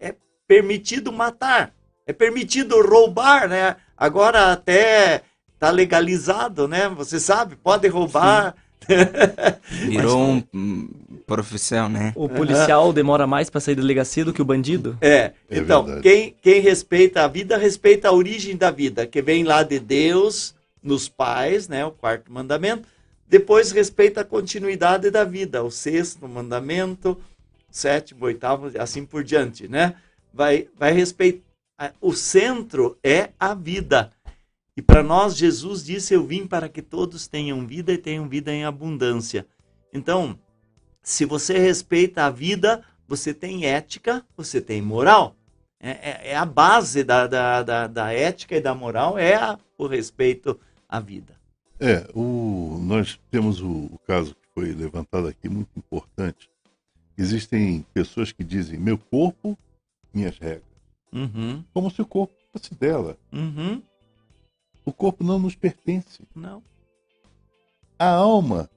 Speaker 3: é permitido matar, é permitido roubar, né? Agora até tá legalizado, né? Você sabe, pode roubar.
Speaker 4: Virou um profissão, né?
Speaker 1: O policial demora mais para sair da delegacia do que o bandido?
Speaker 3: É,
Speaker 2: É
Speaker 3: então,
Speaker 2: verdade.
Speaker 3: quem, quem respeita a vida, respeita a origem da vida, que vem lá de Deus, nos pais, né? O quarto mandamento. Depois respeita a continuidade da vida, o sexto mandamento, sétimo, oitavo, assim por diante, né? Vai, vai respeitar. O centro é a vida. E para nós, Jesus disse: Eu vim para que todos tenham vida e tenham vida em abundância. Então, se você respeita a vida, você tem ética, você tem moral. É, é, é a base da, da, da, da, ética e da moral, é a, o respeito à vida.
Speaker 2: É, o, nós temos o, o caso que foi levantado aqui, muito importante. Existem pessoas que dizem, meu corpo, minhas regras.
Speaker 3: Uhum.
Speaker 2: Como se o corpo fosse dela.
Speaker 3: Uhum.
Speaker 2: O corpo não nos pertence.
Speaker 3: Não.
Speaker 2: A alma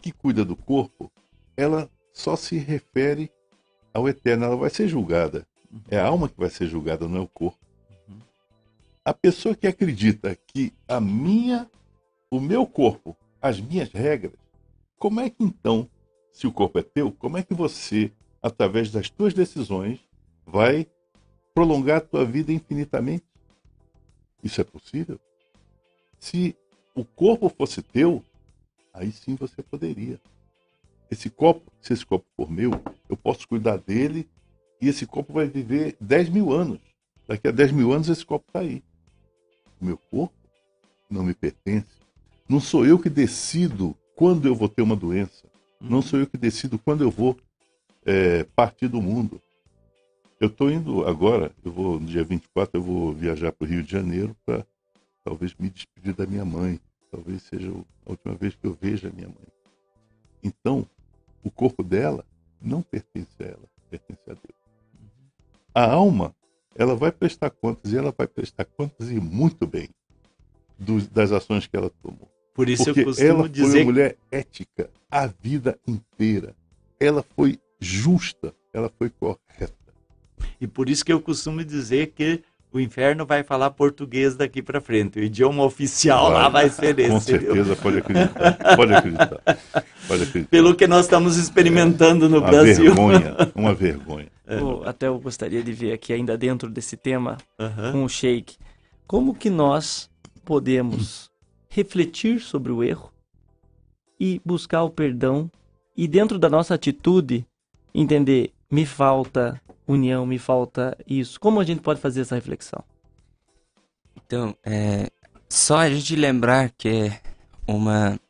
Speaker 2: que cuida do corpo, ela só se refere ao eterno, ela vai ser julgada. Uhum. É a alma que vai ser julgada, não é o corpo.
Speaker 3: Uhum.
Speaker 2: A pessoa que acredita que a minha, o meu corpo, as minhas regras, como é que então, se o corpo é teu, como é que você, através das tuas decisões, vai prolongar a tua vida infinitamente? Isso é possível? Se o corpo fosse teu, aí sim você poderia. Esse copo, se esse copo for meu, eu posso cuidar dele e esse copo vai viver 10 mil anos. Daqui a 10 mil anos esse copo está aí. O meu corpo não me pertence. Não sou eu que decido quando eu vou ter uma doença. Não sou eu que decido quando eu vou é, partir do mundo. Eu estou indo agora, eu vou no dia 24, eu vou viajar para o Rio de Janeiro para talvez me despedir da minha mãe. Talvez seja a última vez que eu veja a minha mãe. Então, o corpo dela não pertence a ela, pertence a Deus. A alma, ela vai prestar contas e ela vai prestar contas e muito bem dos, das ações que ela tomou.
Speaker 3: Por isso
Speaker 2: Porque
Speaker 3: eu costumo
Speaker 2: ela
Speaker 3: dizer
Speaker 2: foi uma mulher ética a vida inteira. Ela foi justa, ela foi correta.
Speaker 3: E por isso que eu costumo dizer que o inferno vai falar português daqui para frente. O idioma oficial vai, lá vai ser esse.
Speaker 2: Com certeza, pode acreditar. Pode acreditar. Pode acreditar.
Speaker 3: Pelo que nós estamos experimentando é, no
Speaker 2: uma
Speaker 3: Brasil.
Speaker 2: Vergonha, uma vergonha.
Speaker 1: É. até eu gostaria de ver aqui, ainda dentro desse tema,
Speaker 3: uhum.
Speaker 1: com o Sheik, como que nós podemos refletir sobre o erro e buscar o perdão e dentro da nossa atitude entender me falta união, me falta isso. Como a gente pode fazer essa reflexão?
Speaker 4: Então, é, só a gente lembrar que é uma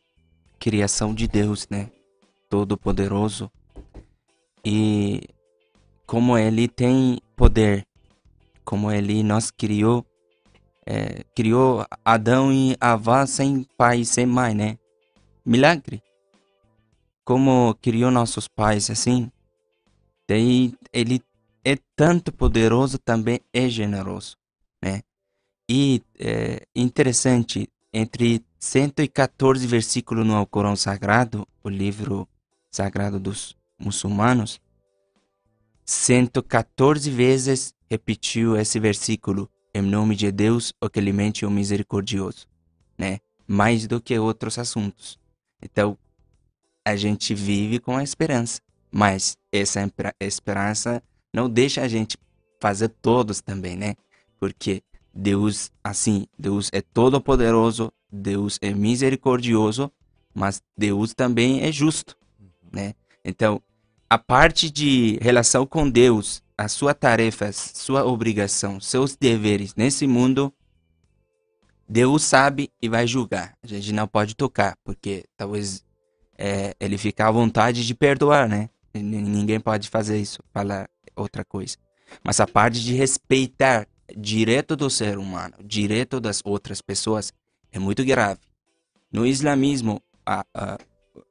Speaker 4: criação de Deus, né? Todo-Poderoso. E como Ele tem poder, como Ele nos criou, é, criou Adão e Ava sem pai e sem mãe, né? Milagre. Como criou nossos pais assim, daí Ele é tanto poderoso, também é generoso, né? E é interessante, entre 114 versículos no Alcorão Sagrado, o livro sagrado dos muçulmanos, 114 vezes repetiu esse versículo em nome de Deus, o clemente e o misericordioso, né? Mais do que outros assuntos. Então, a gente vive com a esperança, mas essa esperança não deixa a gente fazer todos também, né? Porque Deus, assim, Deus é todo poderoso, Deus é misericordioso, mas Deus também é justo, né? Então, a parte de relação com Deus, as suas tarefas, sua obrigação, seus deveres nesse mundo, Deus sabe e vai julgar. A gente não pode tocar, porque talvez é, ele fique à vontade de perdoar, né? Ninguém pode fazer isso, falar outra coisa. Mas a parte de respeitar direito do ser humano, direito das outras pessoas, é muito grave. No islamismo, a, a,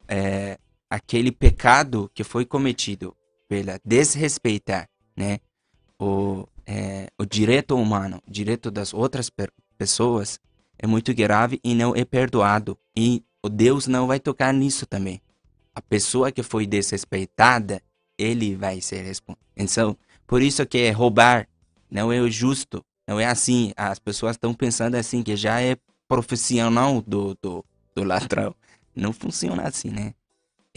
Speaker 4: é, aquele pecado que foi cometido pela desrespeitar né, o, é, o direito humano, o direito das outras pessoas, é muito grave e não é perdoado. E o Deus não vai tocar nisso também. A pessoa que foi desrespeitada, ele vai ser responsável. Então, por isso que é roubar não é o justo, não é assim. As pessoas estão pensando assim que já é profissional do, do, do ladrão. Não funciona assim, né?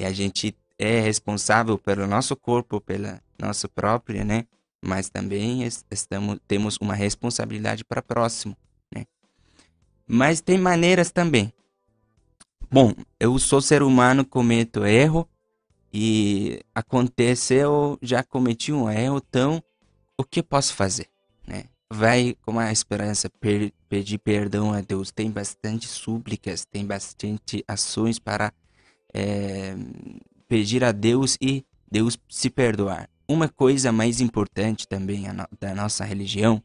Speaker 4: E a gente é responsável pelo nosso corpo, pela nossa própria, né? Mas também estamos, temos uma responsabilidade para próximo, né? Mas tem maneiras também. bom, eu sou ser humano, cometo erro e aconteceu, já cometi um erro, então o que posso fazer, né? Vai com a esperança per, pedir perdão a Deus. Tem bastante súplicas, tem bastante ações para é, pedir a Deus e Deus se perdoar. Uma coisa mais importante também no, da nossa religião,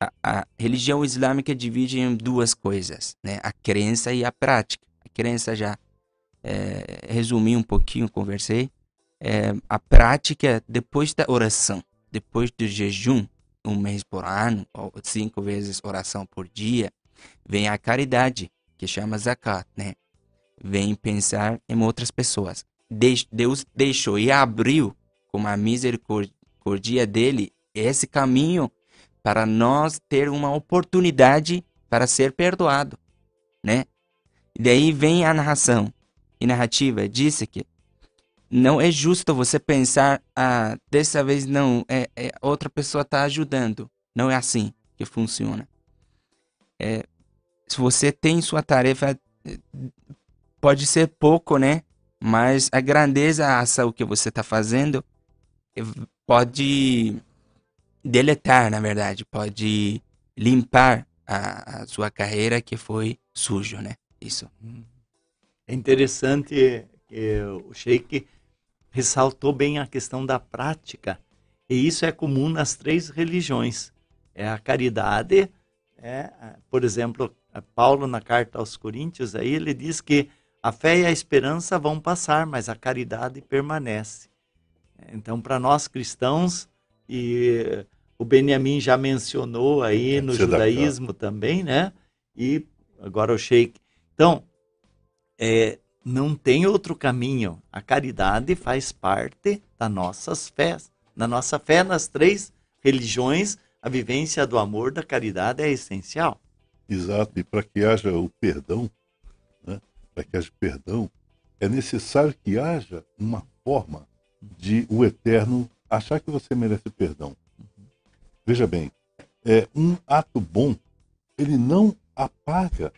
Speaker 4: a, a, religião islâmica divide em duas coisas, né? A crença e a prática. A crença já é, resumi um pouquinho, conversei. É, a prática depois da oração, depois do jejum, um mês por ano, ou cinco vezes oração por dia, vem a caridade, que chama zakat, né? Vem pensar em outras pessoas. Deus deixou e abriu com a misericórdia dele esse caminho para nós ter uma oportunidade para ser perdoado, né? E daí vem a narração e narrativa disse que não é justo você pensar, ah, dessa vez não, é, é outra pessoa está ajudando. Não é assim que funciona. É, se você tem sua tarefa, pode ser pouco, né? Mas a grandeza, a ação que você está fazendo, pode deletar, na verdade, pode limpar a, a sua carreira que foi sujo, né? Isso.
Speaker 3: É interessante que o Sheik ressaltou bem a questão da prática. E isso é comum nas três religiões. É a caridade, é, por exemplo, Paulo na carta aos Coríntios, aí ele diz que a fé e a esperança vão passar, mas a caridade permanece. Então, para nós cristãos, e o Benjamin já mencionou aí é, no judaísmo também, né? E agora o Sheik. Então, é, não tem outro caminho. A caridade faz parte das nossas fés. Na nossa fé, nas três religiões, a vivência do amor, da caridade é essencial.
Speaker 2: Exato, e para que haja o perdão, para que haja perdão, é necessário que haja uma forma de o eterno achar que você merece perdão. Veja bem, é um ato bom, ele não apaga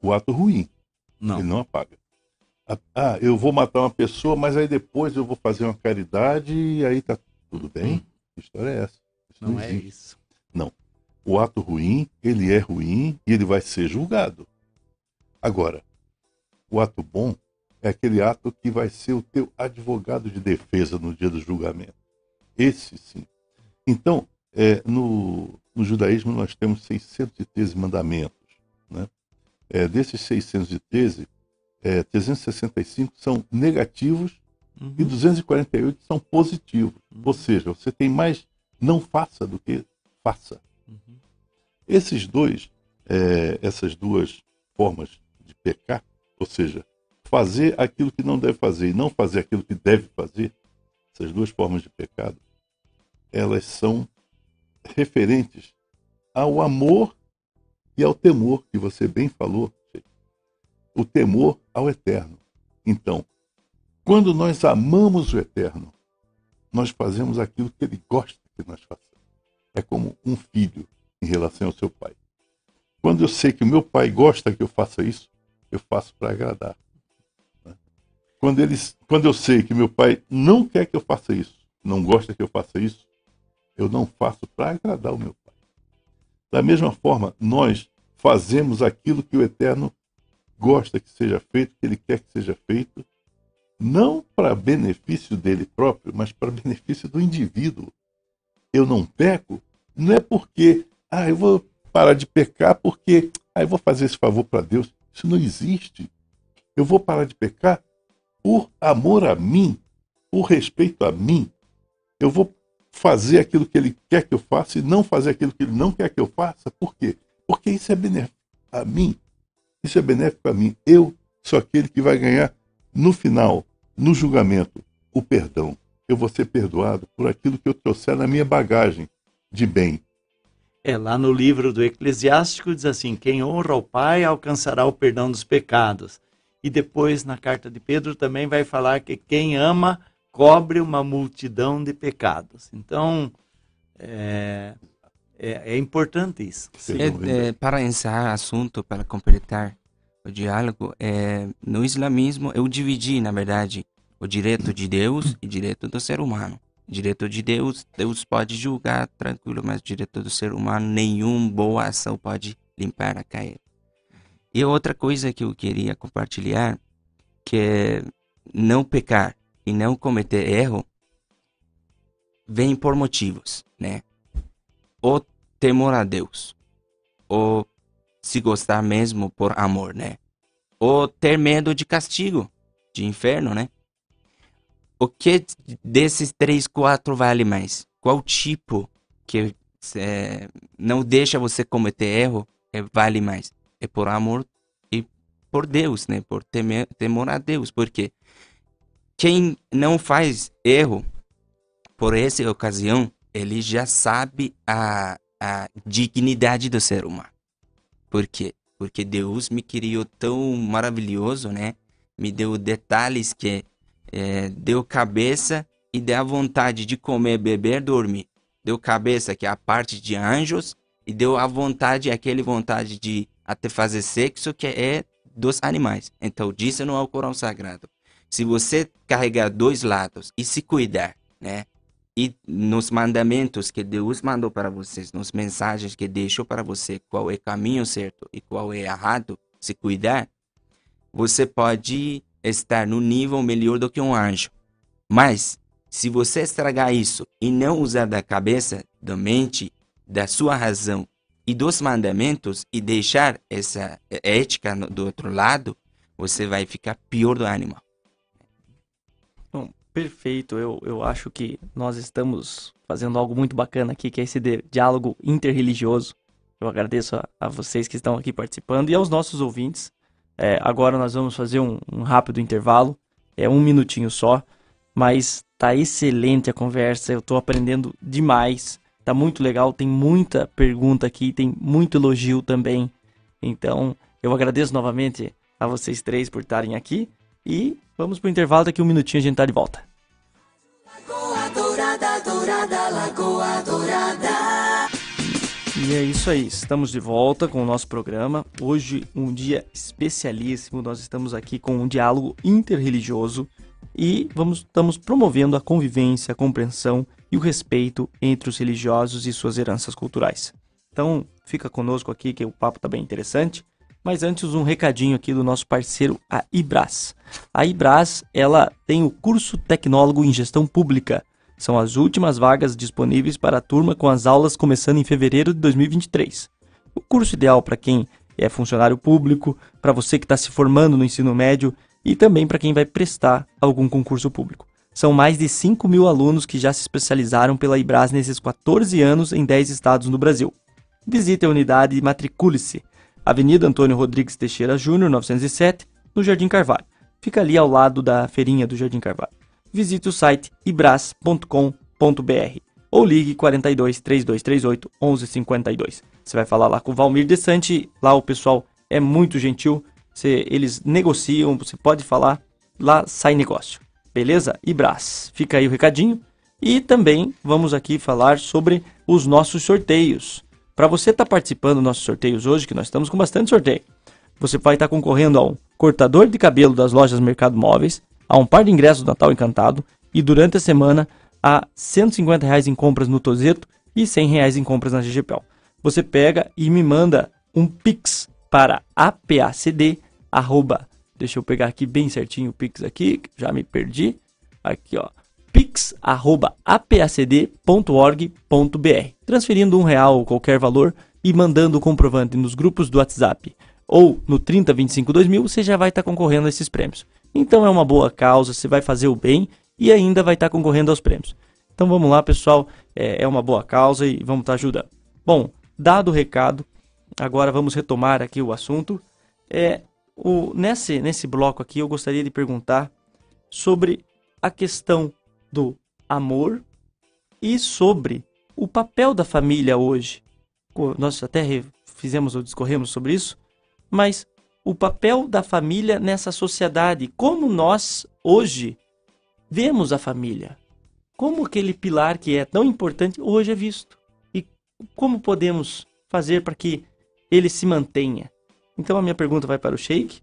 Speaker 2: o ato ruim. Não. Ele não apaga. Ah, eu vou matar uma pessoa, mas aí depois eu vou fazer uma caridade e aí tá tudo bem? Hum. Que história é essa?
Speaker 3: Isso não, não é isso.
Speaker 2: Não. O ato ruim, ele é ruim e ele vai ser julgado. Agora, o ato bom é aquele ato que vai ser o teu advogado de defesa no dia do julgamento. Esse sim. Então, é, no, no judaísmo nós temos 613 mandamentos. Né? É, desses 613, é, 365 são negativos uhum. e 248 são positivos. Uhum. Ou seja, você tem mais não faça do que faça. Uhum. Esses dois, é, essas duas formas de pecar, ou seja, fazer aquilo que não deve fazer e não fazer aquilo que deve fazer, essas duas formas de pecado, elas são referentes ao amor e ao temor que você bem falou o temor ao eterno. Então, quando nós amamos o eterno, nós fazemos aquilo que ele gosta que nós façamos. É como um filho em relação ao seu pai. Quando eu sei que o meu pai gosta que eu faça isso, eu faço para agradar. Né? Quando, eles, quando eu sei que meu pai não quer que eu faça isso, não gosta que eu faça isso, eu não faço para agradar o meu pai. Da mesma forma, nós fazemos aquilo que o Eterno gosta que seja feito, que ele quer que seja feito, não para benefício dele próprio, mas para benefício do indivíduo. Eu não peco, não é porque, ah, eu vou parar de pecar porque, ah, eu vou fazer esse favor para Deus. Isso não existe. Eu vou parar de pecar por amor a mim, por respeito a mim. Eu vou fazer aquilo que ele quer que eu faça e não fazer aquilo que ele não quer que eu faça. Por quê? Porque isso é benéfico a mim. Isso é benéfico para mim. Eu sou aquele que vai ganhar no final, no julgamento, o perdão. Eu vou ser perdoado por aquilo que eu trouxer na minha bagagem de bem.
Speaker 3: É, lá no livro do Eclesiástico diz assim: quem honra o Pai alcançará o perdão dos pecados. E depois, na carta de Pedro, também vai falar que quem ama cobre uma multidão de pecados. Então, é, é, é importante isso.
Speaker 4: É, é, para encerrar o assunto, para completar, o diálogo é no islamismo eu dividi, na verdade, o direito de Deus e o direito do ser humano. O direito de Deus, Deus pode julgar tranquilo, mas o direito do ser humano, nenhum boa ação pode limpar a cair. E outra coisa que eu queria compartilhar, que é não pecar e não cometer erro, vem por motivos, né? O temor a Deus, ou se gostar mesmo por amor, né? Ou ter medo de castigo, de inferno, né? O que desses três, quatro vale mais? Qual tipo que é, não deixa você cometer erro é, vale mais? É por amor e por Deus, né? Por temer, temor a Deus, porque quem não faz erro por essa ocasião, ele já sabe a, a dignidade do ser humano. Por quê? Porque Deus me criou tão maravilhoso, né? Me deu detalhes que é, deu cabeça e deu a vontade de comer, beber, dormir. Deu cabeça, que é a parte de anjos, e deu a vontade, aquele vontade de até fazer sexo, que é dos animais. Então, disse no Alcorão Sagrado: se você carregar dois lados e se cuidar, né? E nos mandamentos que Deus mandou para vocês, nos mensagens que deixou para você, qual é o caminho certo e qual é errado, se cuidar, você pode estar no nível melhor do que um anjo. Mas, se você estragar isso e não usar da cabeça, da mente, da sua razão e dos mandamentos e deixar essa ética do outro lado, você vai ficar pior do animal.
Speaker 1: Perfeito, eu, eu acho que nós estamos fazendo algo muito bacana aqui, que é esse diálogo interreligioso. Eu agradeço a, a, vocês que estão aqui participando e aos nossos ouvintes. É, agora nós vamos fazer um, um, rápido intervalo, é um minutinho só, mas tá excelente a conversa, eu estou aprendendo demais, tá muito legal, tem muita pergunta aqui, tem muito elogio também. Então, eu agradeço novamente a vocês três por estarem aqui. E vamos pro intervalo, daqui um minutinho a gente tá de volta. Lagoa Dourada, Dourada, Lagoa Dourada. E é isso aí, estamos de volta com o nosso programa. Hoje, um dia especialíssimo. Nós estamos aqui com um diálogo interreligioso e vamos, estamos promovendo a convivência, a compreensão e o respeito entre os religiosos e suas heranças culturais. Então, fica conosco aqui que o papo está bem interessante. Mas antes um recadinho aqui do nosso parceiro, a Ibras. A Ibras, ela tem o curso Tecnólogo em Gestão Pública. São as últimas vagas disponíveis para a turma com as aulas começando em fevereiro de 2023. O curso ideal para quem é funcionário público, para você que está se formando no ensino médio e também para quem vai prestar algum concurso público. São mais de 5 mil alunos que já se especializaram pela Ibras nesses 14 anos em 10 estados no Brasil. Visite a unidade e matricule-se. Avenida Antônio Rodrigues Teixeira Júnior, 907, no Jardim Carvalho. Fica ali ao lado da feirinha do Jardim Carvalho. Visite o site ibras.com.br ou ligue 42 3238 1152. Você vai falar lá com o Valmir Desante, lá o pessoal é muito gentil, você, eles negociam, você pode falar, lá sai negócio. Beleza? Ibras. Fica aí o recadinho. E também vamos aqui falar sobre os nossos sorteios. Para você estar tá participando dos nossos sorteios hoje, que nós estamos com bastante sorteio, você vai estar tá concorrendo a um cortador de cabelo das lojas Mercado Móveis, a um par de ingressos do Natal Encantado e durante a semana a 150 reais em compras no Tozeto e 100 reais em compras na GGPEL. Você pega e me manda um Pix para apacd, arroba, deixa eu pegar aqui bem certinho o Pix aqui, já me perdi, aqui ó, pix.apacd.org.br, transferindo um real ou qualquer valor e mandando o comprovante nos grupos do WhatsApp ou no 3025 2000, você já vai estar tá concorrendo a esses prêmios. Então é uma boa causa, você vai fazer o bem e ainda vai estar tá concorrendo aos prêmios. Então vamos lá, pessoal, é, é uma boa causa e vamos estar tá ajudando. Bom, dado o recado, agora vamos retomar aqui o assunto. É, o, nesse, nesse bloco aqui eu gostaria de perguntar sobre a questão do amor e sobre o papel da família hoje. Nós até fizemos ou discorremos sobre isso, mas o papel da família nessa sociedade, como nós hoje vemos a família, como aquele pilar que é tão importante hoje é visto e como podemos fazer para que ele se mantenha. Então a minha pergunta vai para o Sheik.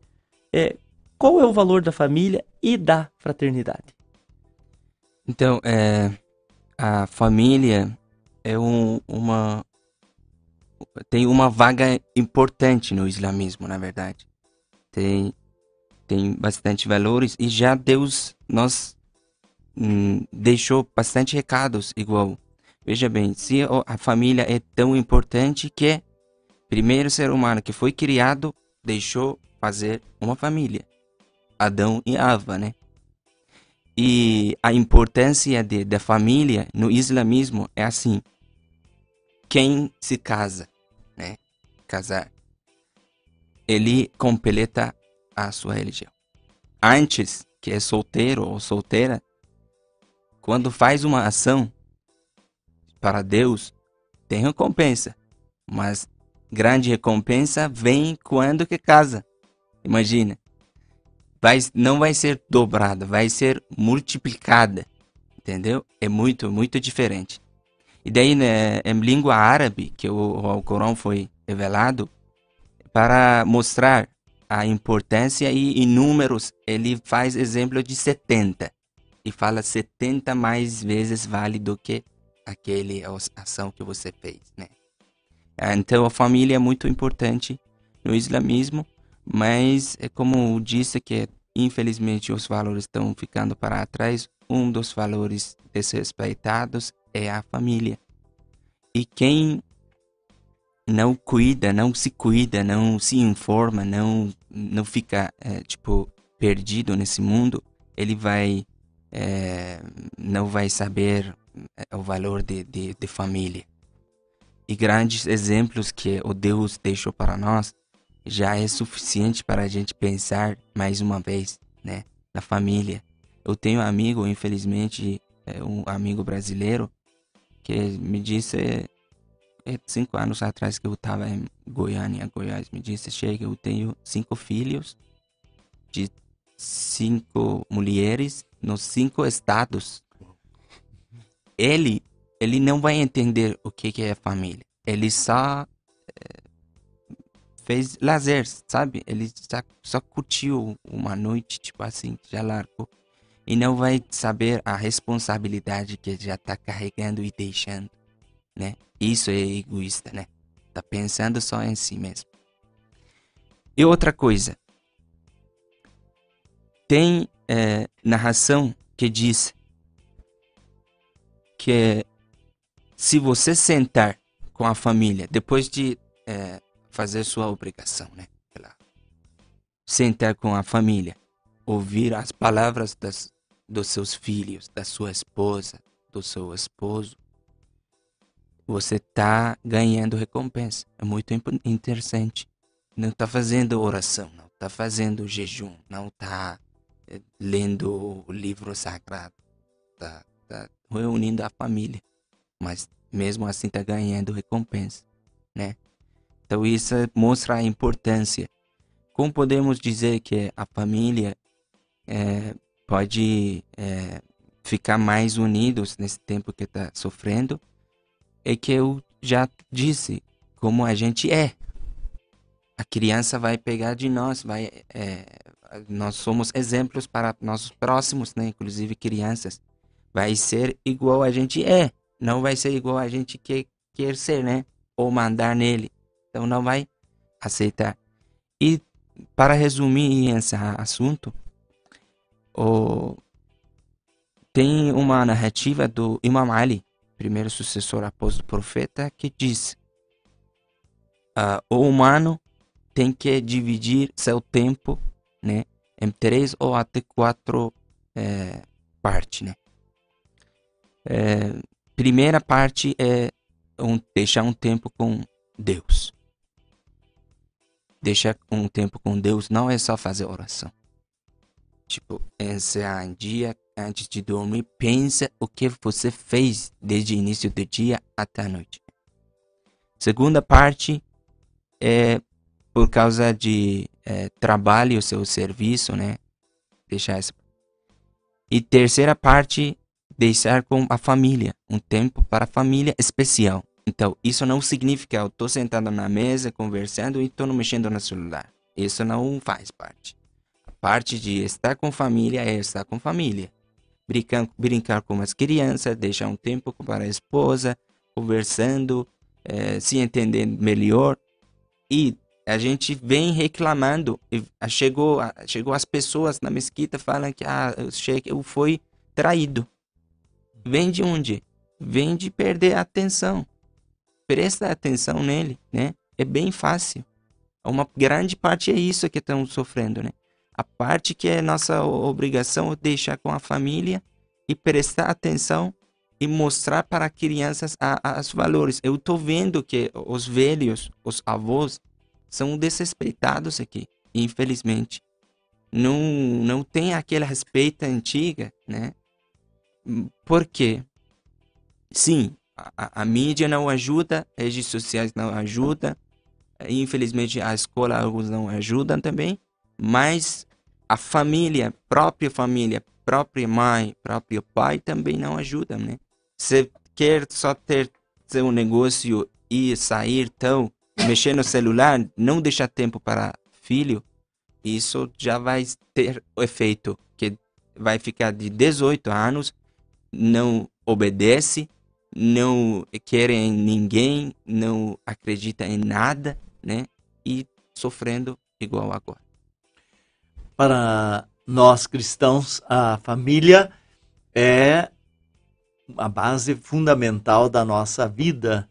Speaker 1: É, qual é o valor da família e da fraternidade?
Speaker 4: Então, é, a família é um, uma tem uma vaga importante no islamismo, na verdade. Tem tem bastante valores e já Deus nos hum, deixou bastante recados igual. Veja bem, se a família é tão importante que primeiro ser humano que foi criado deixou fazer uma família. Adão e Ava, né? E a importância de, da família no islamismo é assim: quem se casa, né? Casar, ele completa a sua religião. Antes, que é solteiro ou solteira, quando faz uma ação para Deus, tem recompensa. Mas grande recompensa vem quando que casa. Imagina. Vai, não vai ser dobrada, vai ser multiplicada. Entendeu? É muito, muito diferente. E daí, né, em língua árabe, que o, o Corão foi revelado, para mostrar a importância e em números, ele faz exemplo de 70. E fala 70 mais vezes vale do que aquele ação que você fez, né? Então a família é muito importante no islamismo, mas é como disse que infelizmente os valores estão ficando para trás. Um dos valores desrespeitados é a família. E quem não cuida, não se cuida, não se informa, não não fica é, tipo perdido nesse mundo, ele vai é, não vai saber é, o valor de, de, de família. E grandes exemplos que o Deus deixou para nós já é suficiente para a gente pensar mais uma vez, né, na família. Eu tenho um amigo, infelizmente, é um amigo brasileiro que me disse cinco anos atrás que eu estava em Goiânia, Goiás, me disse, chega, eu tenho cinco filhos de cinco mulheres nos cinco estados. Ele, ele não vai entender o que, que é família. Ele só é, fez lazer, sabe? Ele só, só curtiu uma noite, tipo assim, já largou. E não vai saber a responsabilidade que já está carregando e deixando, né? Isso é egoísta, né? Tá pensando só em si mesmo. E outra coisa. Tem é, narração que diz que se você sentar com a família depois de é, fazer sua obrigação, né? Sentar com a família, ouvir as palavras das, dos seus filhos, da sua esposa, do seu esposo, você está ganhando recompensa. É muito interessante. Não está fazendo oração, não está fazendo jejum, não está é, lendo o livro sagrado, está tá reunindo a família, mas mesmo assim está ganhando recompensa, né? Então isso mostra a importância. Como podemos dizer que a família é, pode é, ficar mais unidos nesse tempo que está sofrendo? É que eu já disse como a gente é. A criança vai pegar de nós, vai é, nós somos exemplos para nossos próximos, né? Inclusive crianças. Vai ser igual a gente é. Não vai ser igual a gente que quer ser, né? Ou mandar nele. Então não vai aceitar. E para resumir e encerrar assunto, o... tem uma narrativa do Imam Ali, primeiro sucessor após o profeta, que diz: uh, o humano tem que dividir seu tempo né, em três ou até quatro é, partes. Né? É, primeira parte é um, deixar um tempo com Deus. Deixar um tempo com Deus não é só fazer oração. Tipo, encerrar um dia antes de dormir, pensa o que você fez desde o início do dia até a noite. Segunda parte é por causa de é, trabalho, seu serviço, né? Deixar essa. E terceira parte, deixar com a família, um tempo para a família especial. Então, isso não significa eu estou sentado na mesa conversando e estou mexendo no celular. Isso não faz parte. A parte de estar com família é estar com família. Brincar, brincar com as crianças, deixar um tempo para a esposa, conversando, é, se entendendo melhor. E a gente vem reclamando. Chegou, chegou as pessoas na mesquita falando que ah, eu fui traído. Vem de onde? Vem de perder a atenção. Presta atenção nele, né? É bem fácil. Uma grande parte é isso que estamos sofrendo, né? A parte que é nossa obrigação deixar com a família e prestar atenção e mostrar para crianças os valores. Eu estou vendo que os velhos, os avós, são desrespeitados aqui, infelizmente. Não, não tem aquela respeito antiga, né? Por quê? Sim, a, a mídia não ajuda, redes sociais não ajudam, infelizmente a escola alguns não ajudam também, mas a família, própria família, própria mãe, próprio pai também não ajudam, né? Se quer só ter seu negócio e sair tão mexer no celular, não deixar tempo para filho, isso já vai ter o efeito que vai ficar de 18 anos, não obedece, não quer em ninguém, não acredita em nada, né? E sofrendo igual agora.
Speaker 3: Para nós cristãos, a família é a base fundamental da nossa vida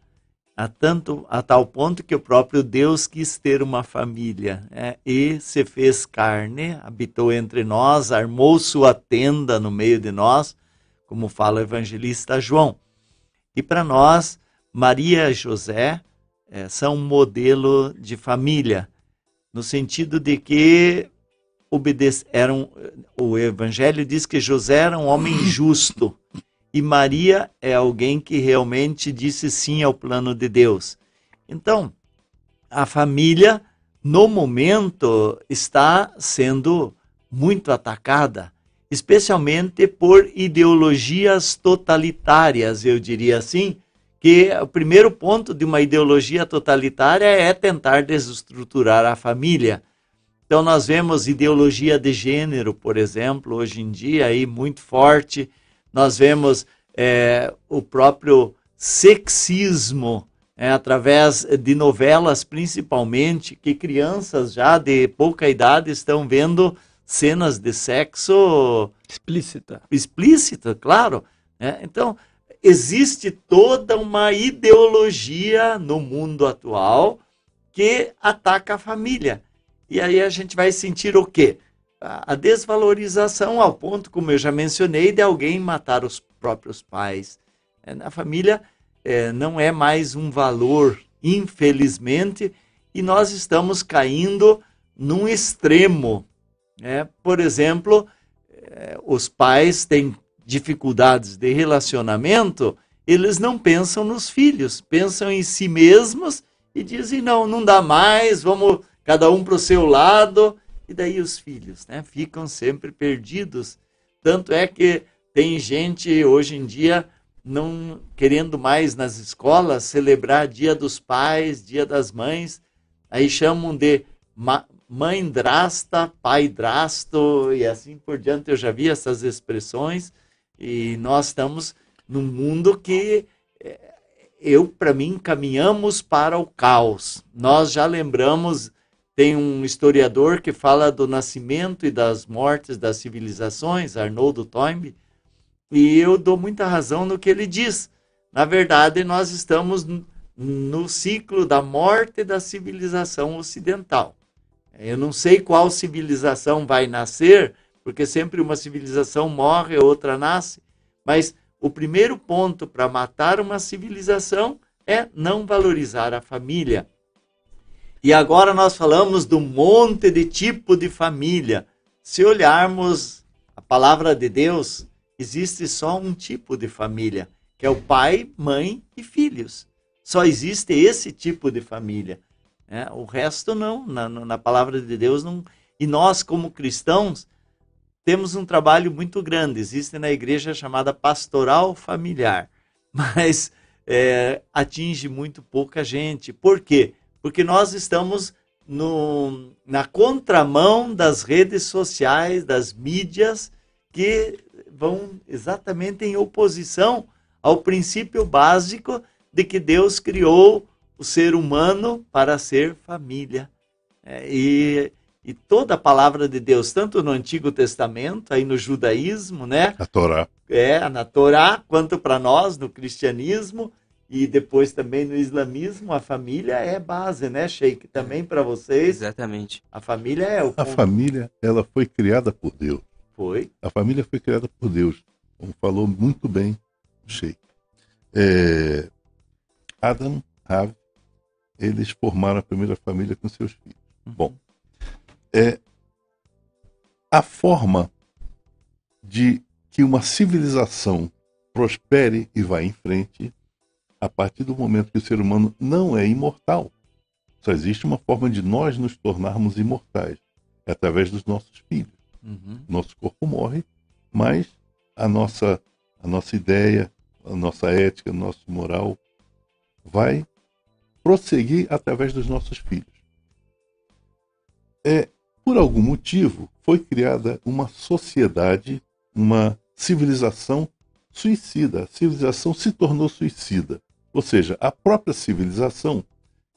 Speaker 3: a, tanto, a tal ponto que o próprio Deus quis ter uma família é, e se fez carne, habitou entre nós, armou sua tenda no meio de nós, como fala o evangelista João. E para nós, Maria e José é, são um modelo de família, no sentido de que eram, o evangelho diz que José era um homem justo e Maria é alguém que realmente disse sim ao plano de Deus. Então, a família, no momento, está sendo muito atacada, especialmente por ideologias totalitárias, eu diria assim, que o primeiro ponto de uma ideologia totalitária é tentar desestruturar a família. Então nós vemos ideologia de gênero, por exemplo, hoje em dia aí muito forte, nós vemos é, o próprio sexismo é, através de novelas, principalmente, que crianças já de pouca idade estão vendo cenas de sexo
Speaker 1: explícita.
Speaker 3: Explícita, claro. Né? Então, existe toda uma ideologia no mundo atual que ataca a família. E aí a gente vai sentir o quê? a desvalorização ao ponto, como eu já mencionei, de alguém matar os próprios pais. É, na família é, não é mais um valor, infelizmente, e nós estamos caindo num extremo. Né? Por exemplo, é, os pais têm dificuldades de relacionamento, eles não pensam nos filhos, pensam em si mesmos e dizem: não, não dá mais, vamos cada um para o seu lado e daí os filhos, né? Ficam sempre perdidos. Tanto é que tem gente hoje em dia não querendo mais nas escolas celebrar Dia dos Pais, Dia das Mães. Aí chamam de mãe drasta, pai drasto e assim por diante. Eu já vi essas expressões e nós estamos num mundo que eh, eu, para mim, caminhamos para o caos. Nós já lembramos tem um historiador que fala do nascimento e das mortes das civilizações, Arnoldo Toynbee, e eu dou muita razão no que ele diz. Na verdade, nós estamos no ciclo da morte da civilização ocidental. Eu não sei qual civilização vai nascer, porque sempre uma civilização morre, outra nasce, mas o primeiro ponto para matar uma civilização é não valorizar a família e agora nós falamos do monte de tipo de família. Se olharmos a palavra de Deus, existe só um tipo de família, que é o pai, mãe e filhos. Só existe esse tipo de família. É, o resto não, na, na palavra de Deus não. E nós, como cristãos, temos um trabalho muito grande. Existe na igreja chamada pastoral familiar. Mas é, atinge muito pouca gente. Por quê? Porque nós estamos no, na contramão das redes sociais, das mídias, que vão exatamente em oposição ao princípio básico de que Deus criou o ser humano para ser família. É, e, e toda a palavra de Deus, tanto no Antigo Testamento, aí no judaísmo, né?
Speaker 2: A Torá.
Speaker 3: É, na Torá, quanto para nós, no cristianismo, e depois também no islamismo, a família é base, né, Sheik? Também para vocês.
Speaker 4: Exatamente.
Speaker 3: A família é o.
Speaker 2: A família, ela foi criada por Deus.
Speaker 3: Foi.
Speaker 2: A família foi criada por Deus. Como falou muito bem o Sheik. É... Adam, Rav, eles formaram a primeira família com seus filhos. Bom, é a forma de que uma civilização prospere e vá em frente a partir do momento que o ser humano não é imortal. Só existe uma forma de nós nos tornarmos imortais. É através dos nossos filhos.
Speaker 3: Uhum.
Speaker 2: Nosso corpo morre, mas a nossa, a nossa ideia, a nossa ética, nosso moral vai prosseguir através dos nossos filhos. É, por algum motivo, foi criada uma sociedade, uma civilização suicida. A civilização se tornou suicida. Ou seja, a própria civilização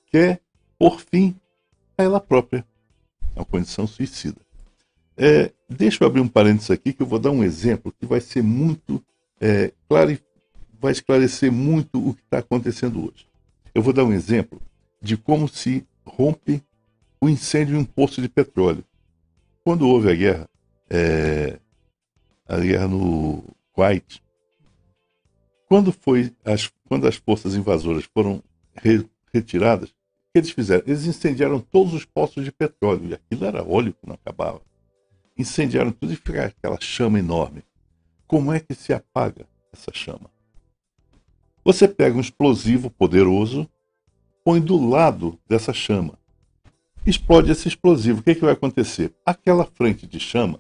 Speaker 2: quer, por fim, a ela própria. Uma condição suicida. É, deixa eu abrir um parênteses aqui que eu vou dar um exemplo que vai ser muito é, claro, vai esclarecer muito o que está acontecendo hoje. Eu vou dar um exemplo de como se rompe o incêndio em um poço de petróleo. Quando houve a guerra, é, a guerra no Kuwait, quando, foi as, quando as forças invasoras foram re, retiradas, o que eles fizeram? Eles incendiaram todos os poços de petróleo, e aquilo era óleo que não acabava. Incendiaram tudo e fica aquela chama enorme. Como é que se apaga essa chama? Você pega um explosivo poderoso, põe do lado dessa chama. Explode esse explosivo. O que, é que vai acontecer? Aquela frente de chama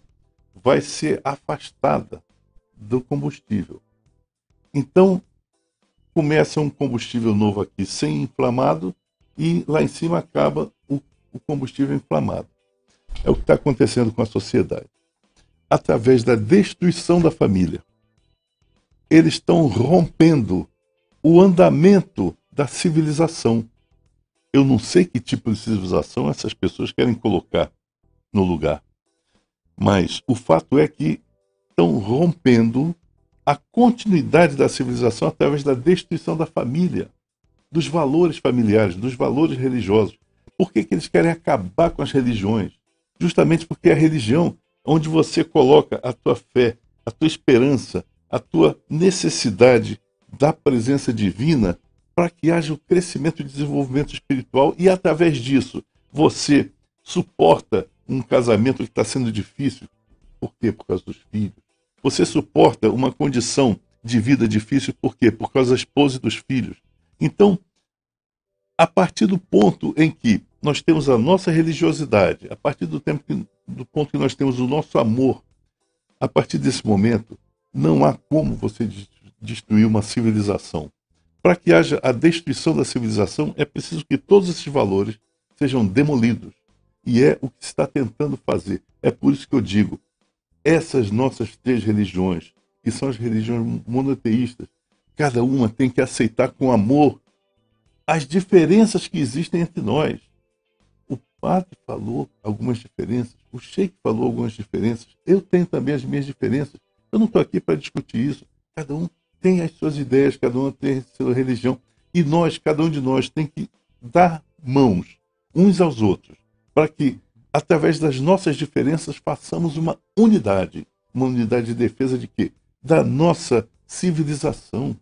Speaker 2: vai ser afastada do combustível. Então, começa um combustível novo aqui sem inflamado e lá em cima acaba o, o combustível inflamado. É o que está acontecendo com a sociedade. Através da destruição da família. Eles estão rompendo o andamento da civilização. Eu não sei que tipo de civilização essas pessoas querem colocar no lugar. Mas o fato é que estão rompendo a continuidade da civilização através da destruição da família, dos valores familiares, dos valores religiosos. Por que, que eles querem acabar com as religiões? Justamente porque a religião, onde você coloca a tua fé, a tua esperança, a tua necessidade da presença divina para que haja o crescimento e desenvolvimento espiritual e através disso você suporta um casamento que está sendo difícil. Por quê? Por causa dos filhos. Você suporta uma condição de vida difícil, por quê? Por causa da esposa e dos filhos. Então, a partir do ponto em que nós temos a nossa religiosidade, a partir do, tempo que, do ponto que nós temos o nosso amor, a partir desse momento, não há como você destruir uma civilização. Para que haja a destruição da civilização, é preciso que todos esses valores sejam demolidos. E é o que se está tentando fazer. É por isso que eu digo: essas nossas três religiões, que são as religiões monoteístas, cada uma tem que aceitar com amor as diferenças que existem entre nós. O padre falou algumas diferenças, o sheik falou algumas diferenças, eu tenho também as minhas diferenças. Eu não estou aqui para discutir isso. Cada um tem as suas ideias, cada um tem a sua religião. E nós, cada um de nós, tem que dar mãos uns aos outros, para que através das nossas diferenças, façamos uma unidade. Uma unidade de defesa de quê? Da nossa civilização,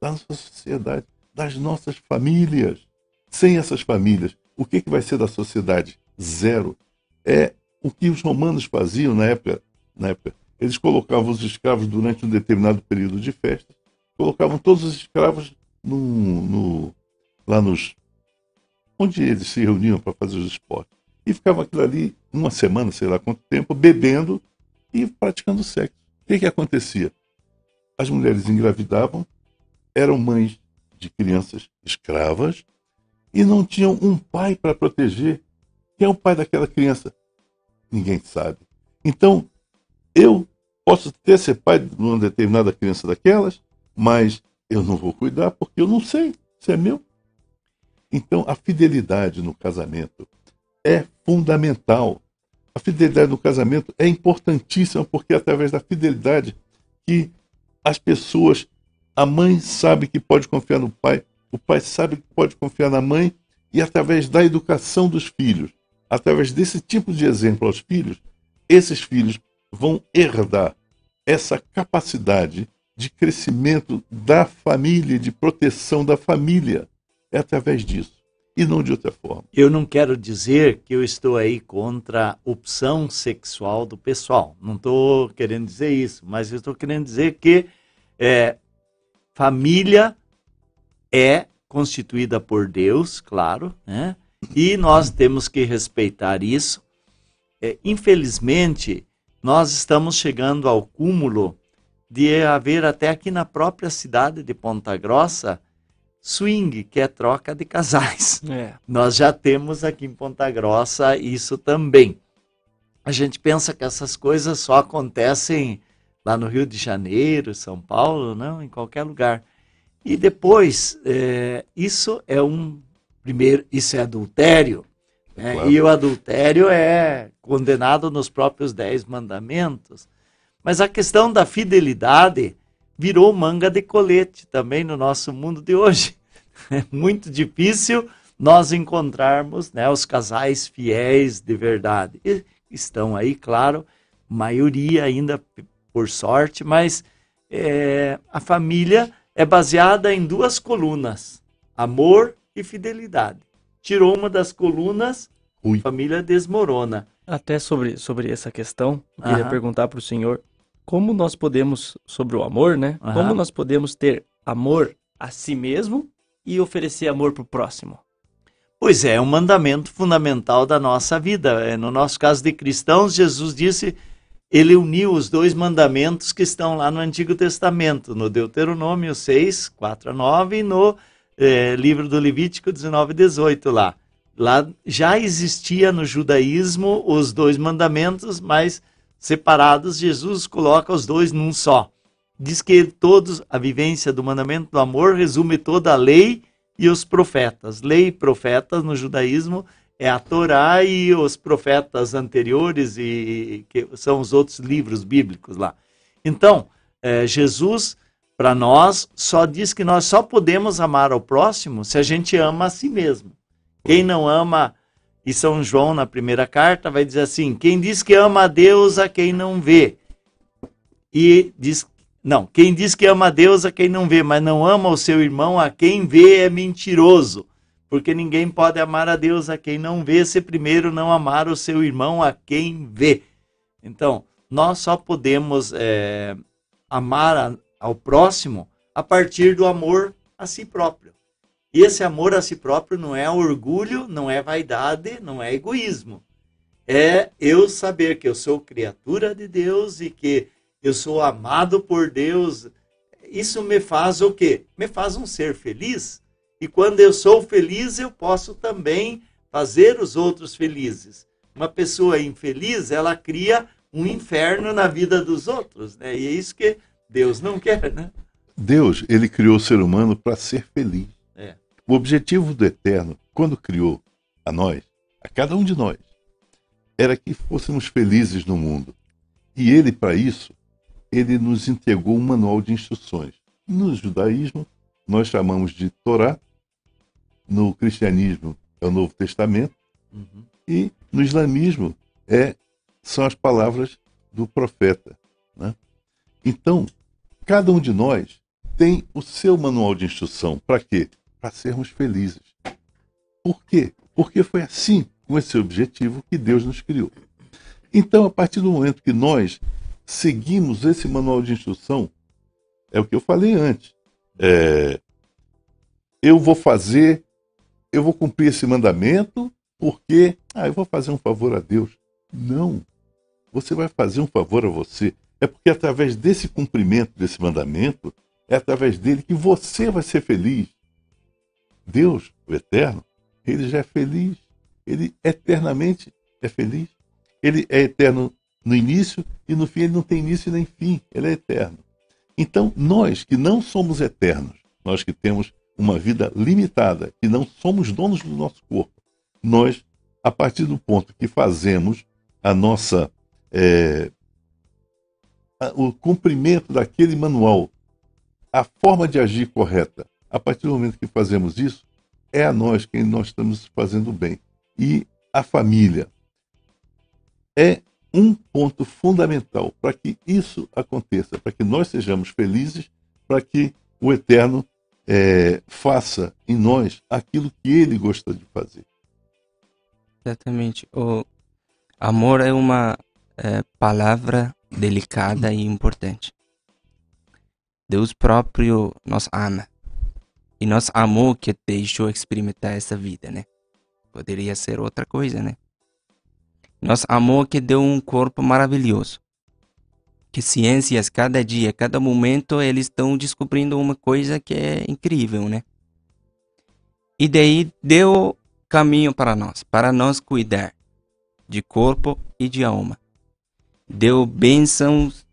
Speaker 2: da nossa sociedade, das nossas famílias. Sem essas famílias, o que, que vai ser da sociedade? Zero. É o que os romanos faziam na época. Na época. Eles colocavam os escravos durante um determinado período de festa, colocavam todos os escravos no, no, lá nos. onde eles se reuniam para fazer os esportes e ficava aquilo ali uma semana, sei lá quanto tempo, bebendo e praticando sexo. O que, que acontecia? As mulheres engravidavam, eram mães de crianças escravas e não tinham um pai para proteger. Quem é o pai daquela criança? Ninguém sabe. Então, eu posso até ser pai de uma determinada criança daquelas, mas eu não vou cuidar porque eu não sei se é meu. Então, a fidelidade no casamento é fundamental. A fidelidade no casamento é importantíssima porque é através da fidelidade que as pessoas, a mãe sabe que pode confiar no pai, o pai sabe que pode confiar na mãe e através da educação dos filhos, através desse tipo de exemplo aos filhos, esses filhos vão herdar essa capacidade de crescimento da família, de proteção da família. É através disso e não de outra forma.
Speaker 3: Eu não quero dizer que eu estou aí contra a opção sexual do pessoal. Não estou querendo dizer isso, mas eu estou querendo dizer que é, família é constituída por Deus, claro, né? E nós temos que respeitar isso. É, infelizmente, nós estamos chegando ao cúmulo de haver até aqui na própria cidade de Ponta Grossa swing, que é troca de casais. É. Nós já temos aqui em Ponta Grossa isso também. A gente pensa que essas coisas só acontecem lá no Rio de Janeiro, São Paulo, não, em qualquer lugar. E depois, é, isso é um primeiro, isso é adultério. Né? Claro. E o adultério é condenado nos próprios dez mandamentos. Mas a questão da fidelidade virou manga de colete também no nosso mundo de hoje. É muito difícil nós encontrarmos né, os casais fiéis de verdade. E estão aí, claro, maioria ainda por sorte, mas é, a família é baseada em duas colunas: amor e fidelidade. Tirou uma das colunas, Ui. a família desmorona.
Speaker 1: Até sobre, sobre essa questão, eu queria perguntar para o senhor como nós podemos, sobre o amor, né? Uhum. Como nós podemos ter amor a si mesmo e oferecer amor para o próximo?
Speaker 3: Pois é, é um mandamento fundamental da nossa vida. É, no nosso caso de cristãos, Jesus disse, ele uniu os dois mandamentos que estão lá no Antigo Testamento, no Deuteronômio 6, 4 a 9 e no é, livro do Levítico 19 e 18 lá. Lá já existia no judaísmo os dois mandamentos, mas separados, Jesus coloca os dois num só. Diz que todos, a vivência do mandamento do amor resume toda a lei e os profetas. Lei e profetas no judaísmo é a Torá e os profetas anteriores, e que são os outros livros bíblicos lá. Então, é, Jesus, para nós, só diz que nós só podemos amar ao próximo se a gente ama a si mesmo. Quem não ama e São João, na primeira carta, vai dizer assim: quem diz que ama a Deus a quem não vê. E diz. Não, quem diz que ama a Deus a quem não vê, mas não ama o seu irmão a quem vê é mentiroso. Porque ninguém pode amar a Deus a quem não vê, se primeiro não amar o seu irmão a quem vê. Então, nós só podemos é, amar a, ao próximo a partir do amor a si próprio. E esse amor a si próprio não é orgulho, não é vaidade, não é egoísmo. É eu saber que eu sou criatura de Deus e que eu sou amado por Deus. Isso me faz o quê? Me faz um ser feliz. E quando eu sou feliz, eu posso também fazer os outros felizes. Uma pessoa infeliz, ela cria um inferno na vida dos outros, né? E é isso que Deus não quer, né?
Speaker 2: Deus, ele criou o ser humano para ser feliz. O objetivo do Eterno, quando criou a nós, a cada um de nós, era que fôssemos felizes no mundo. E ele, para isso, ele nos entregou um manual de instruções. No judaísmo, nós chamamos de Torá, no cristianismo é o Novo Testamento, uhum. e no islamismo é, são as palavras do profeta. Né? Então, cada um de nós tem o seu manual de instrução. Para quê? Para sermos felizes. Por quê? Porque foi assim, com esse objetivo, que Deus nos criou. Então, a partir do momento que nós seguimos esse manual de instrução, é o que eu falei antes. É, eu vou fazer, eu vou cumprir esse mandamento porque, ah, eu vou fazer um favor a Deus. Não. Você vai fazer um favor a você. É porque através desse cumprimento desse mandamento, é através dele que você vai ser feliz Deus, o Eterno, ele já é feliz. Ele eternamente é feliz. Ele é eterno no início e no fim ele não tem início nem fim. Ele é eterno. Então, nós que não somos eternos, nós que temos uma vida limitada, que não somos donos do nosso corpo, nós, a partir do ponto que fazemos a nossa. É, o cumprimento daquele manual, a forma de agir correta, a partir do momento que fazemos isso, é a nós quem nós estamos fazendo bem. E a família é um ponto fundamental para que isso aconteça, para que nós sejamos felizes, para que o Eterno é, faça em nós aquilo que ele gosta de fazer.
Speaker 4: Exatamente. O amor é uma é, palavra delicada e importante. Deus próprio nos ama. E nos amou que deixou experimentar essa vida, né? Poderia ser outra coisa, né? Nos amou que deu um corpo maravilhoso. Que ciências, cada dia, cada momento, eles estão descobrindo uma coisa que é incrível, né? E daí deu caminho para nós, para nós cuidar de corpo e de alma. Deu bênçãos.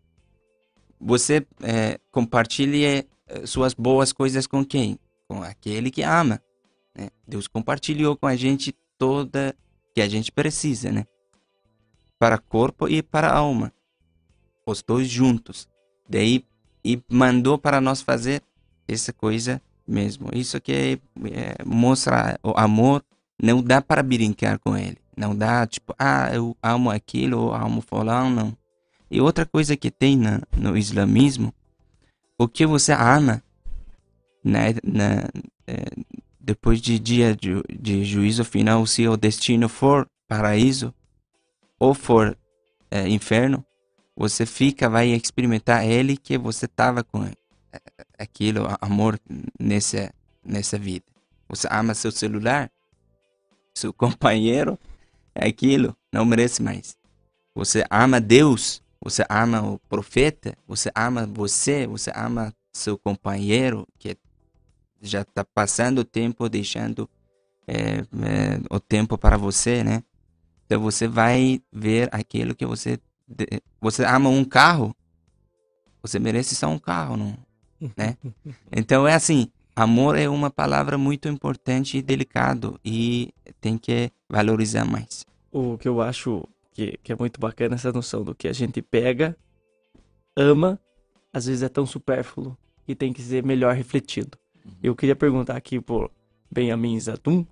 Speaker 4: Você é, suas boas coisas com quem? Com aquele que ama. Né? Deus compartilhou com a gente toda que a gente precisa, né? Para corpo e para alma. Os dois juntos. Daí e mandou para nós fazer essa coisa mesmo. Isso que é, é, mostra o amor não dá para brincar com ele. Não dá, tipo, ah, eu amo aquilo, ou amo fulano, não. E outra coisa que tem na, no islamismo, o que você ama, né, na, é, depois de dia de, de, juízo final, se o destino for paraíso ou for é, inferno, você fica, vai experimentar ele que você estava com é, aquilo, amor nessa, nessa vida. Você ama seu celular, seu companheiro é aquilo, não merece mais. Você ama Deus, você ama o profeta, você ama você, você ama seu companheiro que já está passando o tempo, deixando é, é, o tempo para você, né? Então você vai ver aquilo que você você ama um carro, você merece só um carro, não, né? Então é assim, amor é uma palavra muito importante e delicado e tem que valorizar mais.
Speaker 1: O que eu acho que, que é muito bacana essa noção do que a gente pega, ama, às vezes é tão supérfluo e tem que ser melhor refletido. Eu queria perguntar aqui por Benjamin Zatum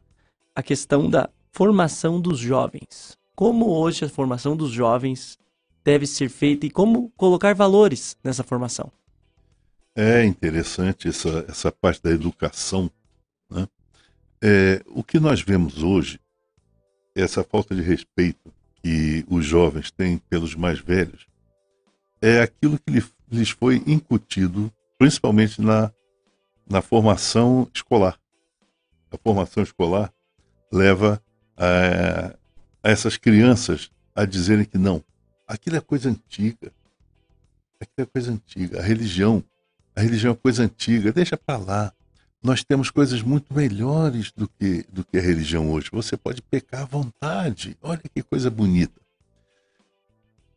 Speaker 1: a questão da formação dos jovens. Como hoje a formação dos jovens deve ser feita e como colocar valores nessa formação?
Speaker 2: É interessante essa, essa parte da educação. Né? É, o que nós vemos hoje, essa falta de respeito que os jovens têm pelos mais velhos, é aquilo que lhes foi incutido, principalmente na, na formação escolar. A formação escolar leva a, a essas crianças a dizerem que não, aquilo é coisa antiga. Aquilo é coisa antiga. A religião a religião é coisa antiga, deixa para lá. Nós temos coisas muito melhores do que, do que a religião hoje. Você pode pecar à vontade. Olha que coisa bonita.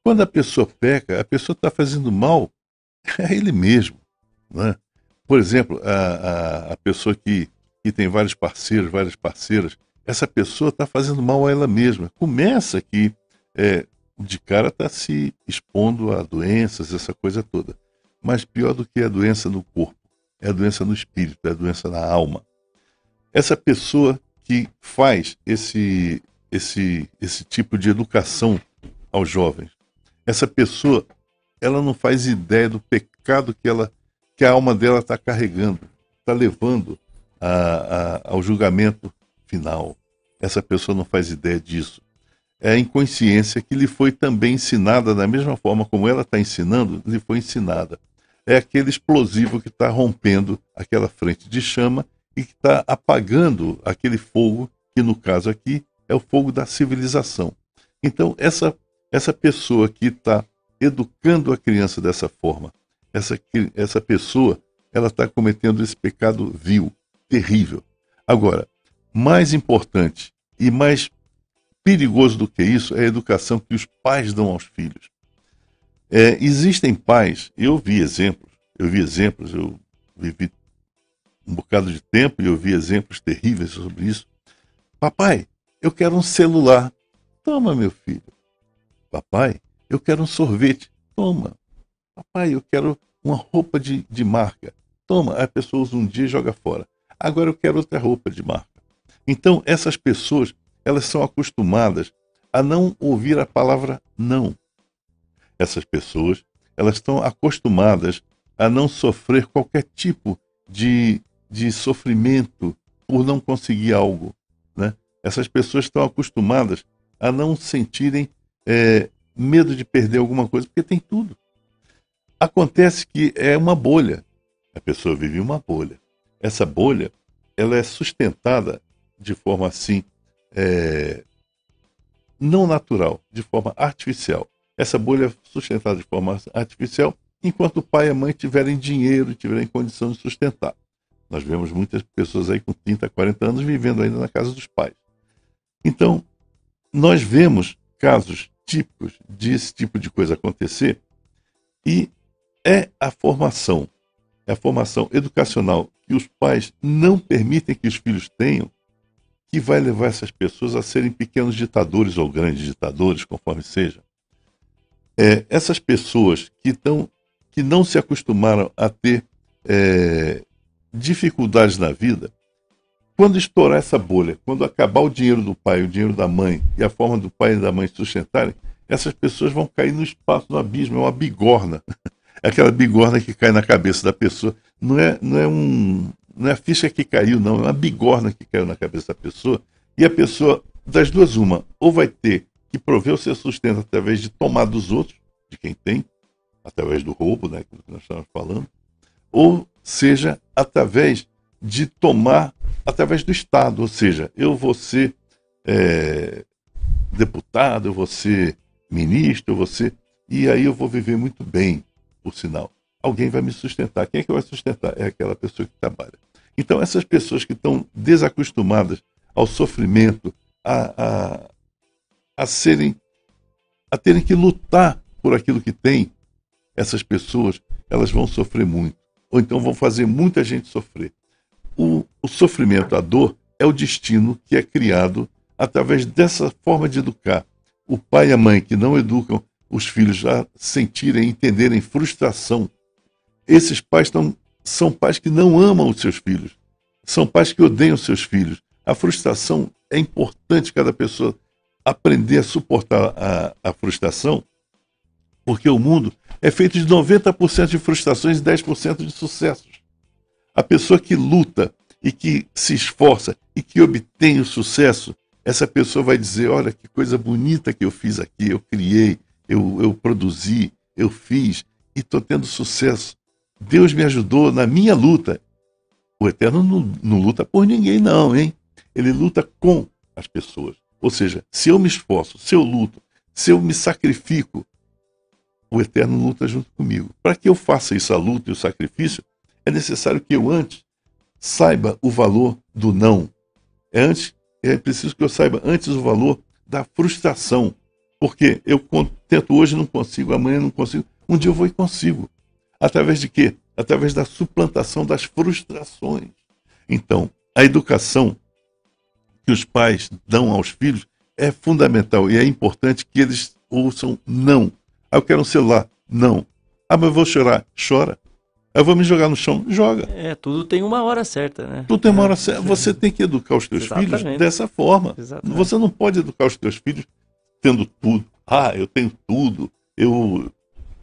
Speaker 2: Quando a pessoa peca, a pessoa está fazendo mal a ele mesmo. Né? Por exemplo, a, a, a pessoa que, que tem vários parceiros, várias parceiras, essa pessoa está fazendo mal a ela mesma. Começa que é, de cara está se expondo a doenças, essa coisa toda. Mas pior do que a doença no corpo, é a doença no espírito, é a doença na alma. Essa pessoa que faz esse, esse, esse tipo de educação aos jovens, essa pessoa, ela não faz ideia do pecado que, ela, que a alma dela está carregando, está levando a, a, ao julgamento final. Essa pessoa não faz ideia disso. É a inconsciência que lhe foi também ensinada, da mesma forma como ela está ensinando, lhe foi ensinada é aquele explosivo que está rompendo aquela frente de chama e que está apagando aquele fogo, que no caso aqui é o fogo da civilização. Então, essa, essa pessoa que está educando a criança dessa forma, essa, essa pessoa, ela está cometendo esse pecado vil, terrível. Agora, mais importante e mais perigoso do que isso é a educação que os pais dão aos filhos. É, existem pais, eu vi exemplos, eu vi exemplos, eu vivi um bocado de tempo e eu vi exemplos terríveis sobre isso. Papai, eu quero um celular. Toma, meu filho. Papai, eu quero um sorvete. Toma. Papai, eu quero uma roupa de, de marca. Toma. A pessoa usa um dia e joga fora. Agora eu quero outra roupa de marca. Então, essas pessoas, elas são acostumadas a não ouvir a palavra não. Essas pessoas, elas estão acostumadas a não sofrer qualquer tipo de, de sofrimento por não conseguir algo. Né? Essas pessoas estão acostumadas a não sentirem é, medo de perder alguma coisa, porque tem tudo. Acontece que é uma bolha. A pessoa vive uma bolha. Essa bolha, ela é sustentada de forma assim, é, não natural, de forma artificial. Essa bolha é sustentada de forma artificial enquanto o pai e a mãe tiverem dinheiro tiverem condição de sustentar. Nós vemos muitas pessoas aí com 30, 40 anos vivendo ainda na casa dos pais. Então, nós vemos casos típicos desse tipo de coisa acontecer e é a formação, é a formação educacional que os pais não permitem que os filhos tenham que vai levar essas pessoas a serem pequenos ditadores ou grandes ditadores, conforme seja. É, essas pessoas que, tão, que não se acostumaram a ter é, dificuldades na vida, quando estourar essa bolha, quando acabar o dinheiro do pai, o dinheiro da mãe e a forma do pai e da mãe sustentarem, essas pessoas vão cair no espaço, no abismo, é uma bigorna. Aquela bigorna que cai na cabeça da pessoa. Não é, não é um, não é a ficha que caiu, não, é uma bigorna que caiu na cabeça da pessoa. E a pessoa, das duas, uma, ou vai ter que prover o seu sustento através de tomar dos outros, de quem tem, através do roubo, né, que nós estamos falando, ou seja, através de tomar através do Estado, ou seja, eu vou ser é, deputado, eu vou ser ministro, eu vou ser. E aí eu vou viver muito bem, por sinal. Alguém vai me sustentar. Quem é que vai sustentar? É aquela pessoa que trabalha. Então, essas pessoas que estão desacostumadas ao sofrimento, a, a, a serem, a terem que lutar por aquilo que têm, essas pessoas, elas vão sofrer muito. Ou então vão fazer muita gente sofrer o, o sofrimento, a dor, é o destino que é criado através dessa forma de educar. O pai e a mãe que não educam os filhos a sentirem, entenderem frustração. Esses pais tão, são pais que não amam os seus filhos. São pais que odeiam os seus filhos. A frustração é importante cada pessoa aprender a suportar a, a frustração, porque o mundo é feito de 90% de frustrações e 10% de sucessos. A pessoa que luta e que se esforça e que obtém o sucesso, essa pessoa vai dizer: Olha que coisa bonita que eu fiz aqui, eu criei, eu, eu produzi, eu fiz e estou tendo sucesso. Deus me ajudou na minha luta. O Eterno não, não luta por ninguém, não, hein? Ele luta com as pessoas. Ou seja, se eu me esforço, se eu luto, se eu me sacrifico, o Eterno luta junto comigo. Para que eu faça isso, a luta e o sacrifício, é necessário que eu antes saiba o valor do não. É, antes, é preciso que eu saiba antes o valor da frustração. Porque eu tento hoje, não consigo, amanhã não consigo. Um dia eu vou e consigo. Através de quê? Através da suplantação das frustrações. Então, a educação que os pais dão aos filhos é fundamental e é importante que eles ouçam não. Ah, eu quero um celular. Não. Ah, mas eu vou chorar. Chora. Eu vou me jogar no chão. Joga.
Speaker 1: É, tudo tem uma hora certa, né?
Speaker 2: Tudo tem uma hora certa. Você tem que educar os teus Exatamente. filhos dessa forma. Exatamente. Você não pode educar os teus filhos tendo tudo. Ah, eu tenho tudo. Eu.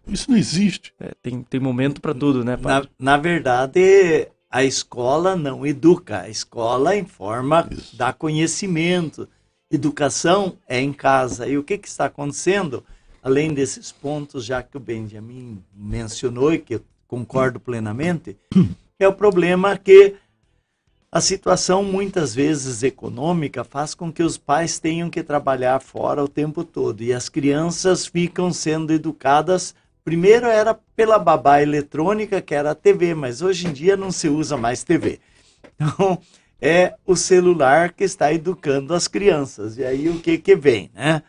Speaker 2: Isso não existe.
Speaker 1: É, tem, tem momento para tudo, né,
Speaker 3: Na, na verdade, a escola não educa. A escola informa, Isso. dá conhecimento. Educação é em casa. E o que, que está acontecendo? Além desses pontos, já que o Benjamin mencionou e que eu concordo plenamente, é o problema que a situação muitas vezes econômica faz com que os pais tenham que trabalhar fora o tempo todo e as crianças ficam sendo educadas. Primeiro era pela babá eletrônica, que era a TV, mas hoje em dia não se usa mais TV. Então, é o celular que está educando as crianças. E aí o que que vem, né?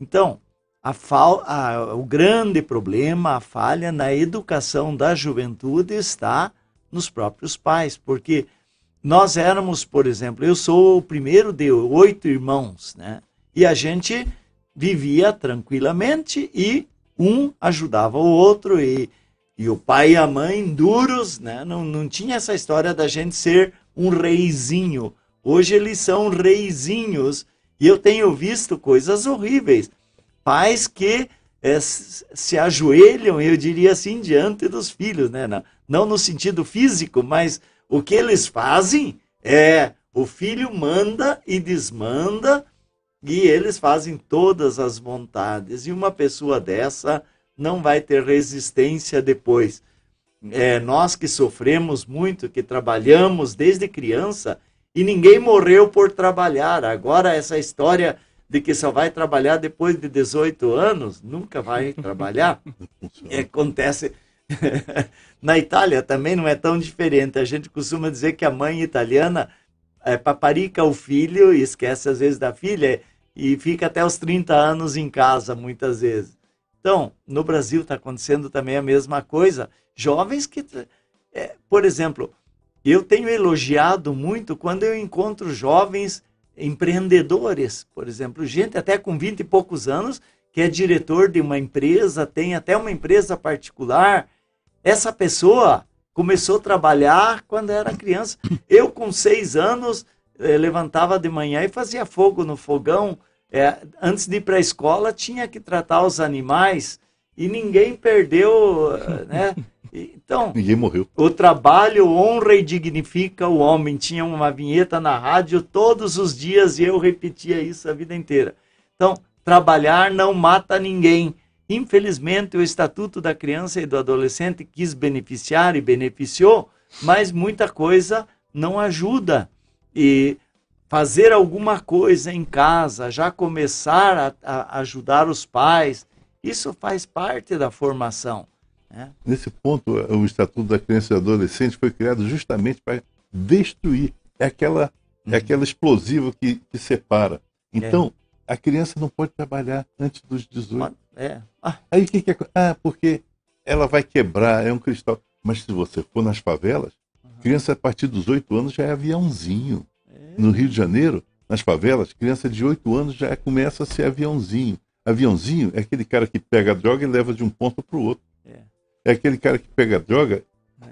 Speaker 3: Então, a fal a, o grande problema, a falha na educação da juventude está nos próprios pais, porque nós éramos, por exemplo, eu sou o primeiro de oito irmãos, né? E a gente vivia tranquilamente e um ajudava o outro e, e o pai e a mãe duros, né? Não, não tinha essa história da gente ser um reizinho. Hoje eles são reizinhos e eu tenho visto coisas horríveis. Pais que é, se ajoelham, eu diria assim, diante dos filhos, né? Não, não no sentido físico, mas o que eles fazem é o filho manda e desmanda e eles fazem todas as vontades. E uma pessoa dessa não vai ter resistência depois. É, nós que sofremos muito, que trabalhamos desde criança, e ninguém morreu por trabalhar. Agora, essa história de que só vai trabalhar depois de 18 anos, nunca vai trabalhar. Acontece. Na Itália também não é tão diferente. A gente costuma dizer que a mãe italiana é, paparica o filho e esquece às vezes da filha e fica até os 30 anos em casa, muitas vezes. Então, no Brasil está acontecendo também a mesma coisa. Jovens que, é, por exemplo, eu tenho elogiado muito quando eu encontro jovens empreendedores, por exemplo, gente até com 20 e poucos anos, que é diretor de uma empresa, tem até uma empresa particular. Essa pessoa começou a trabalhar quando era criança. Eu, com seis anos, eh, levantava de manhã e fazia fogo no fogão é, antes de ir para a escola, tinha que tratar os animais e ninguém perdeu, né? Então,
Speaker 2: ninguém morreu.
Speaker 3: O trabalho honra e dignifica o homem. Tinha uma vinheta na rádio todos os dias e eu repetia isso a vida inteira. Então, trabalhar não mata ninguém. Infelizmente, o Estatuto da Criança e do Adolescente quis beneficiar e beneficiou, mas muita coisa não ajuda. E fazer alguma coisa em casa, já começar a, a ajudar os pais, isso faz parte da formação. Né?
Speaker 2: Nesse ponto, o Estatuto da Criança e do Adolescente foi criado justamente para destruir. É aquela, é uhum. é aquela explosiva que, que separa. Então, é. a criança não pode trabalhar antes dos 18. É. Ah. Aí o que, que é? Ah, porque ela vai quebrar, é um cristal. Mas se você for nas favelas, uhum. criança a partir dos 8 anos já é aviãozinho no Rio de Janeiro, nas favelas, criança de 8 anos já começa a ser aviãozinho. Aviãozinho é aquele cara que pega a droga e leva de um ponto para o outro. É. é. aquele cara que pega a droga. É.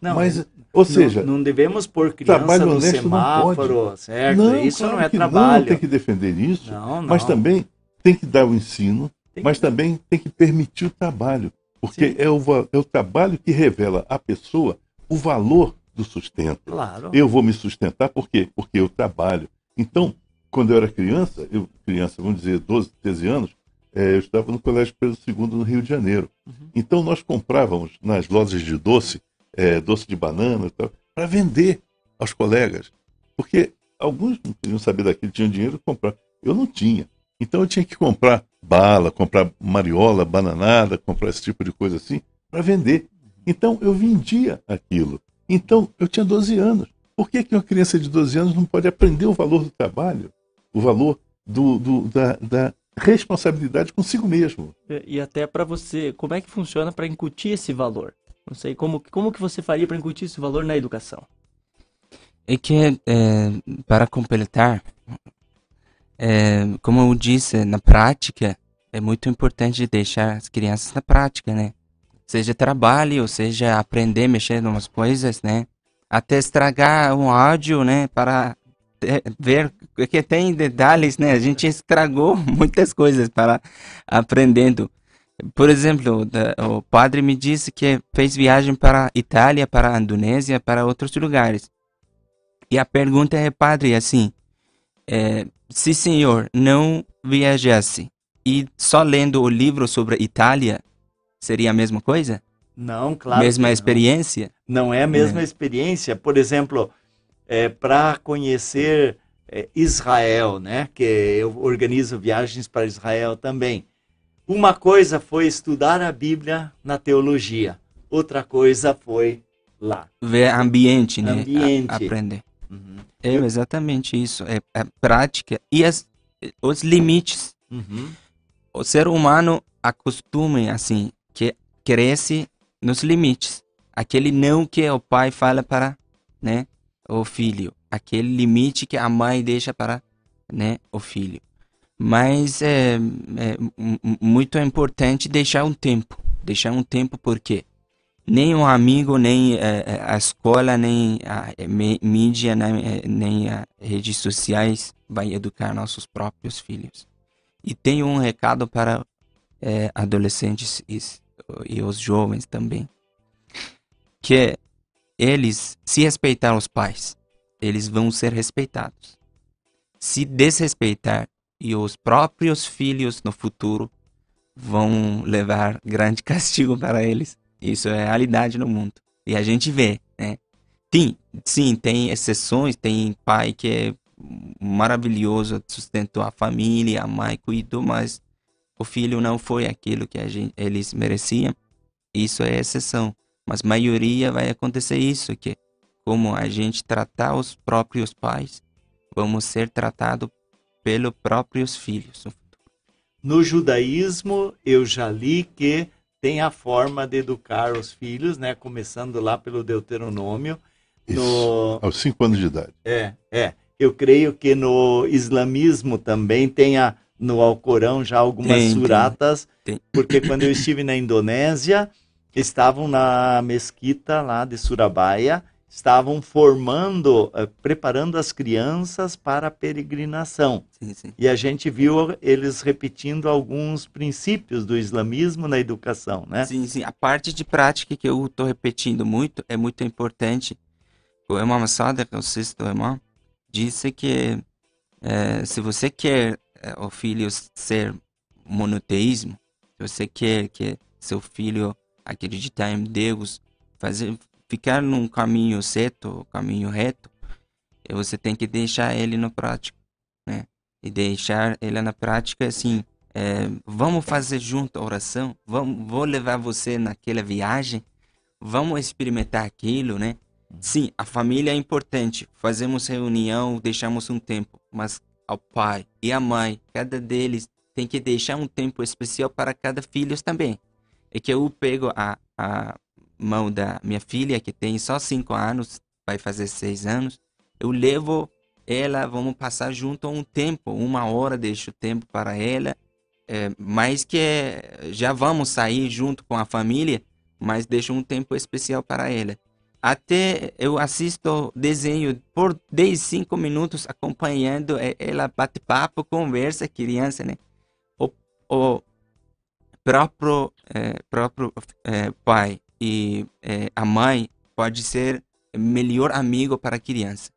Speaker 3: Não, mas, ou seja, não, não devemos pôr criança no semáforo, certo? Não, isso claro não é trabalho.
Speaker 2: Não tem que defender isso, não, mas também tem que dar o ensino, mas também tem que permitir o trabalho. Porque é o, é o trabalho que revela à pessoa o valor do sustento.
Speaker 3: Claro.
Speaker 2: Eu vou me sustentar por quê? Porque eu trabalho. Então, quando eu era criança, eu criança, vamos dizer, 12, 13 anos, é, eu estava no Colégio Pedro II no Rio de Janeiro. Uhum. Então nós comprávamos nas lojas de doce, é, doce de banana para vender aos colegas. Porque alguns não queriam saber daquilo, tinham dinheiro para comprar. Eu não tinha. Então eu tinha que comprar bala, comprar mariola, bananada, comprar esse tipo de coisa assim, para vender. Então eu vendia aquilo. Então, eu tinha 12 anos. Por que, que uma criança de 12 anos não pode aprender o valor do trabalho, o valor do, do da, da, responsabilidade consigo mesmo?
Speaker 1: E, e até para você, como é que funciona para incutir esse valor? Não sei, como, como que você faria para incutir esse valor na educação?
Speaker 4: É que, é, para completar, é, como eu disse, na prática, é muito importante deixar as crianças na prática, né? seja trabalho, seja aprender a mexer em umas coisas, né? Até estragar um áudio, né? Para ver que tem detalhes, né? A gente estragou muitas coisas para aprendendo. Por exemplo, o padre me disse que fez viagem para Itália, para Indonésia, para outros lugares. E a pergunta é, padre, assim, é, se senhor não viajasse e só lendo o livro sobre Itália, seria a mesma coisa?
Speaker 3: Não, claro.
Speaker 4: Mesma experiência?
Speaker 3: Não. não. é a mesma é. experiência. Por exemplo, é, para conhecer é, Israel, né? Que eu organizo viagens para Israel também. Uma coisa foi estudar a Bíblia na teologia. Outra coisa foi lá.
Speaker 4: Ver ambiente, né?
Speaker 3: Ambiente. A
Speaker 4: aprender.
Speaker 3: Uhum.
Speaker 4: É exatamente isso. É a prática e as, os limites.
Speaker 3: Uhum.
Speaker 4: O ser humano acostuma assim, que cresce nos limites. Aquele não que o pai fala para, né, o filho. Aquele limite que a mãe deixa para, né, o filho. Mas é, é muito importante deixar um tempo. Deixar um tempo porque nem o amigo, nem é, a escola, nem a é, mídia, nem, é, nem as redes sociais vai educar nossos próprios filhos. E tenho um recado para é, adolescentes e, e os jovens também, que eles, se respeitar os pais, eles vão ser respeitados. Se desrespeitar, e os próprios filhos no futuro vão levar grande castigo para eles. Isso é realidade no mundo. E a gente vê, né? Sim, sim, tem exceções, tem pai que é maravilhoso, sustentou a família, a mãe cuidou, mas o filho não foi aquilo que gente, eles mereciam. Isso é exceção. Mas maioria vai acontecer isso, que como a gente tratar os próprios pais, vamos ser tratados pelos próprios filhos.
Speaker 3: No judaísmo, eu já li que tem a forma de educar os filhos, né? Começando lá pelo Deuteronômio.
Speaker 2: Isso, no... aos cinco anos de idade.
Speaker 3: É, é. Eu creio que no islamismo também tem a, no Alcorão já algumas tem, suratas, tem, tem. porque quando eu estive na Indonésia, estavam na mesquita lá de Surabaya estavam formando, eh, preparando as crianças para a peregrinação.
Speaker 4: Sim, sim.
Speaker 3: E a gente viu eles repetindo alguns princípios do islamismo na educação, né?
Speaker 4: Sim, sim. A parte de prática que eu estou repetindo muito é muito importante. O Imam Sadek, o sexto irmão, disse que é, se você quer é, o filho ser monoteísmo, se você quer que seu filho acreditar em Deus, fazer ficar num caminho certo, caminho reto, você tem que deixar ele no prático, né? E deixar ele na prática assim, é, vamos fazer junto a oração, vamos, vou levar você naquela viagem, vamos experimentar aquilo, né? Sim, a família é importante, fazemos reunião, deixamos um tempo, mas ao pai e à mãe, cada deles tem que deixar um tempo especial para cada filho também. É que eu pego a, a mão da minha filha, que tem só cinco anos, vai fazer seis anos, eu levo ela, vamos passar junto um tempo, uma hora deixo tempo para ela, é, mas que é, já vamos sair junto com a família, mas deixo um tempo especial para ela. Até eu assisto desenho por 10, 5 minutos acompanhando ela bate papo, conversa, criança, né? O, o próprio, é, próprio é, pai e é, a mãe pode ser melhor amigo para a criança.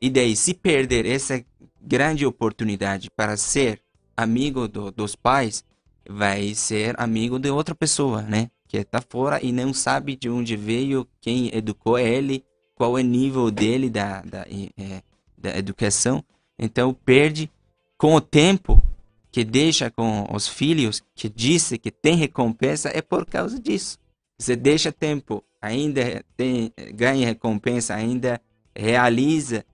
Speaker 4: E daí, se perder essa grande oportunidade para ser amigo do, dos pais, vai ser amigo de outra pessoa, né? Que está fora e não sabe de onde veio, quem educou ele, qual é o nível dele da, da, é, da educação. Então, perde com o tempo que deixa com os filhos, que disse que tem recompensa, é por causa disso. Você deixa tempo, ainda tem, ganha recompensa, ainda realiza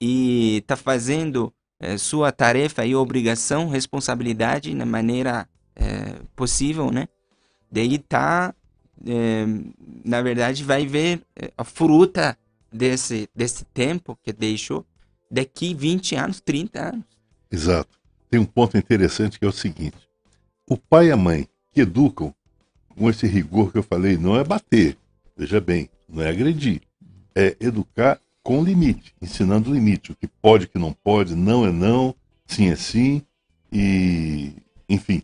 Speaker 4: e está fazendo é, sua tarefa e obrigação, responsabilidade na maneira é, possível, né? Daí tá, é, na verdade, vai ver a fruta desse, desse tempo que deixou daqui 20 anos, 30 anos.
Speaker 2: Exato. Tem um ponto interessante que é o seguinte: o pai e a mãe que educam com esse rigor que eu falei, não é bater, veja bem, não é agredir, é educar com limite, ensinando limite, o que pode, o que não pode, não é não, sim é sim, e, enfim,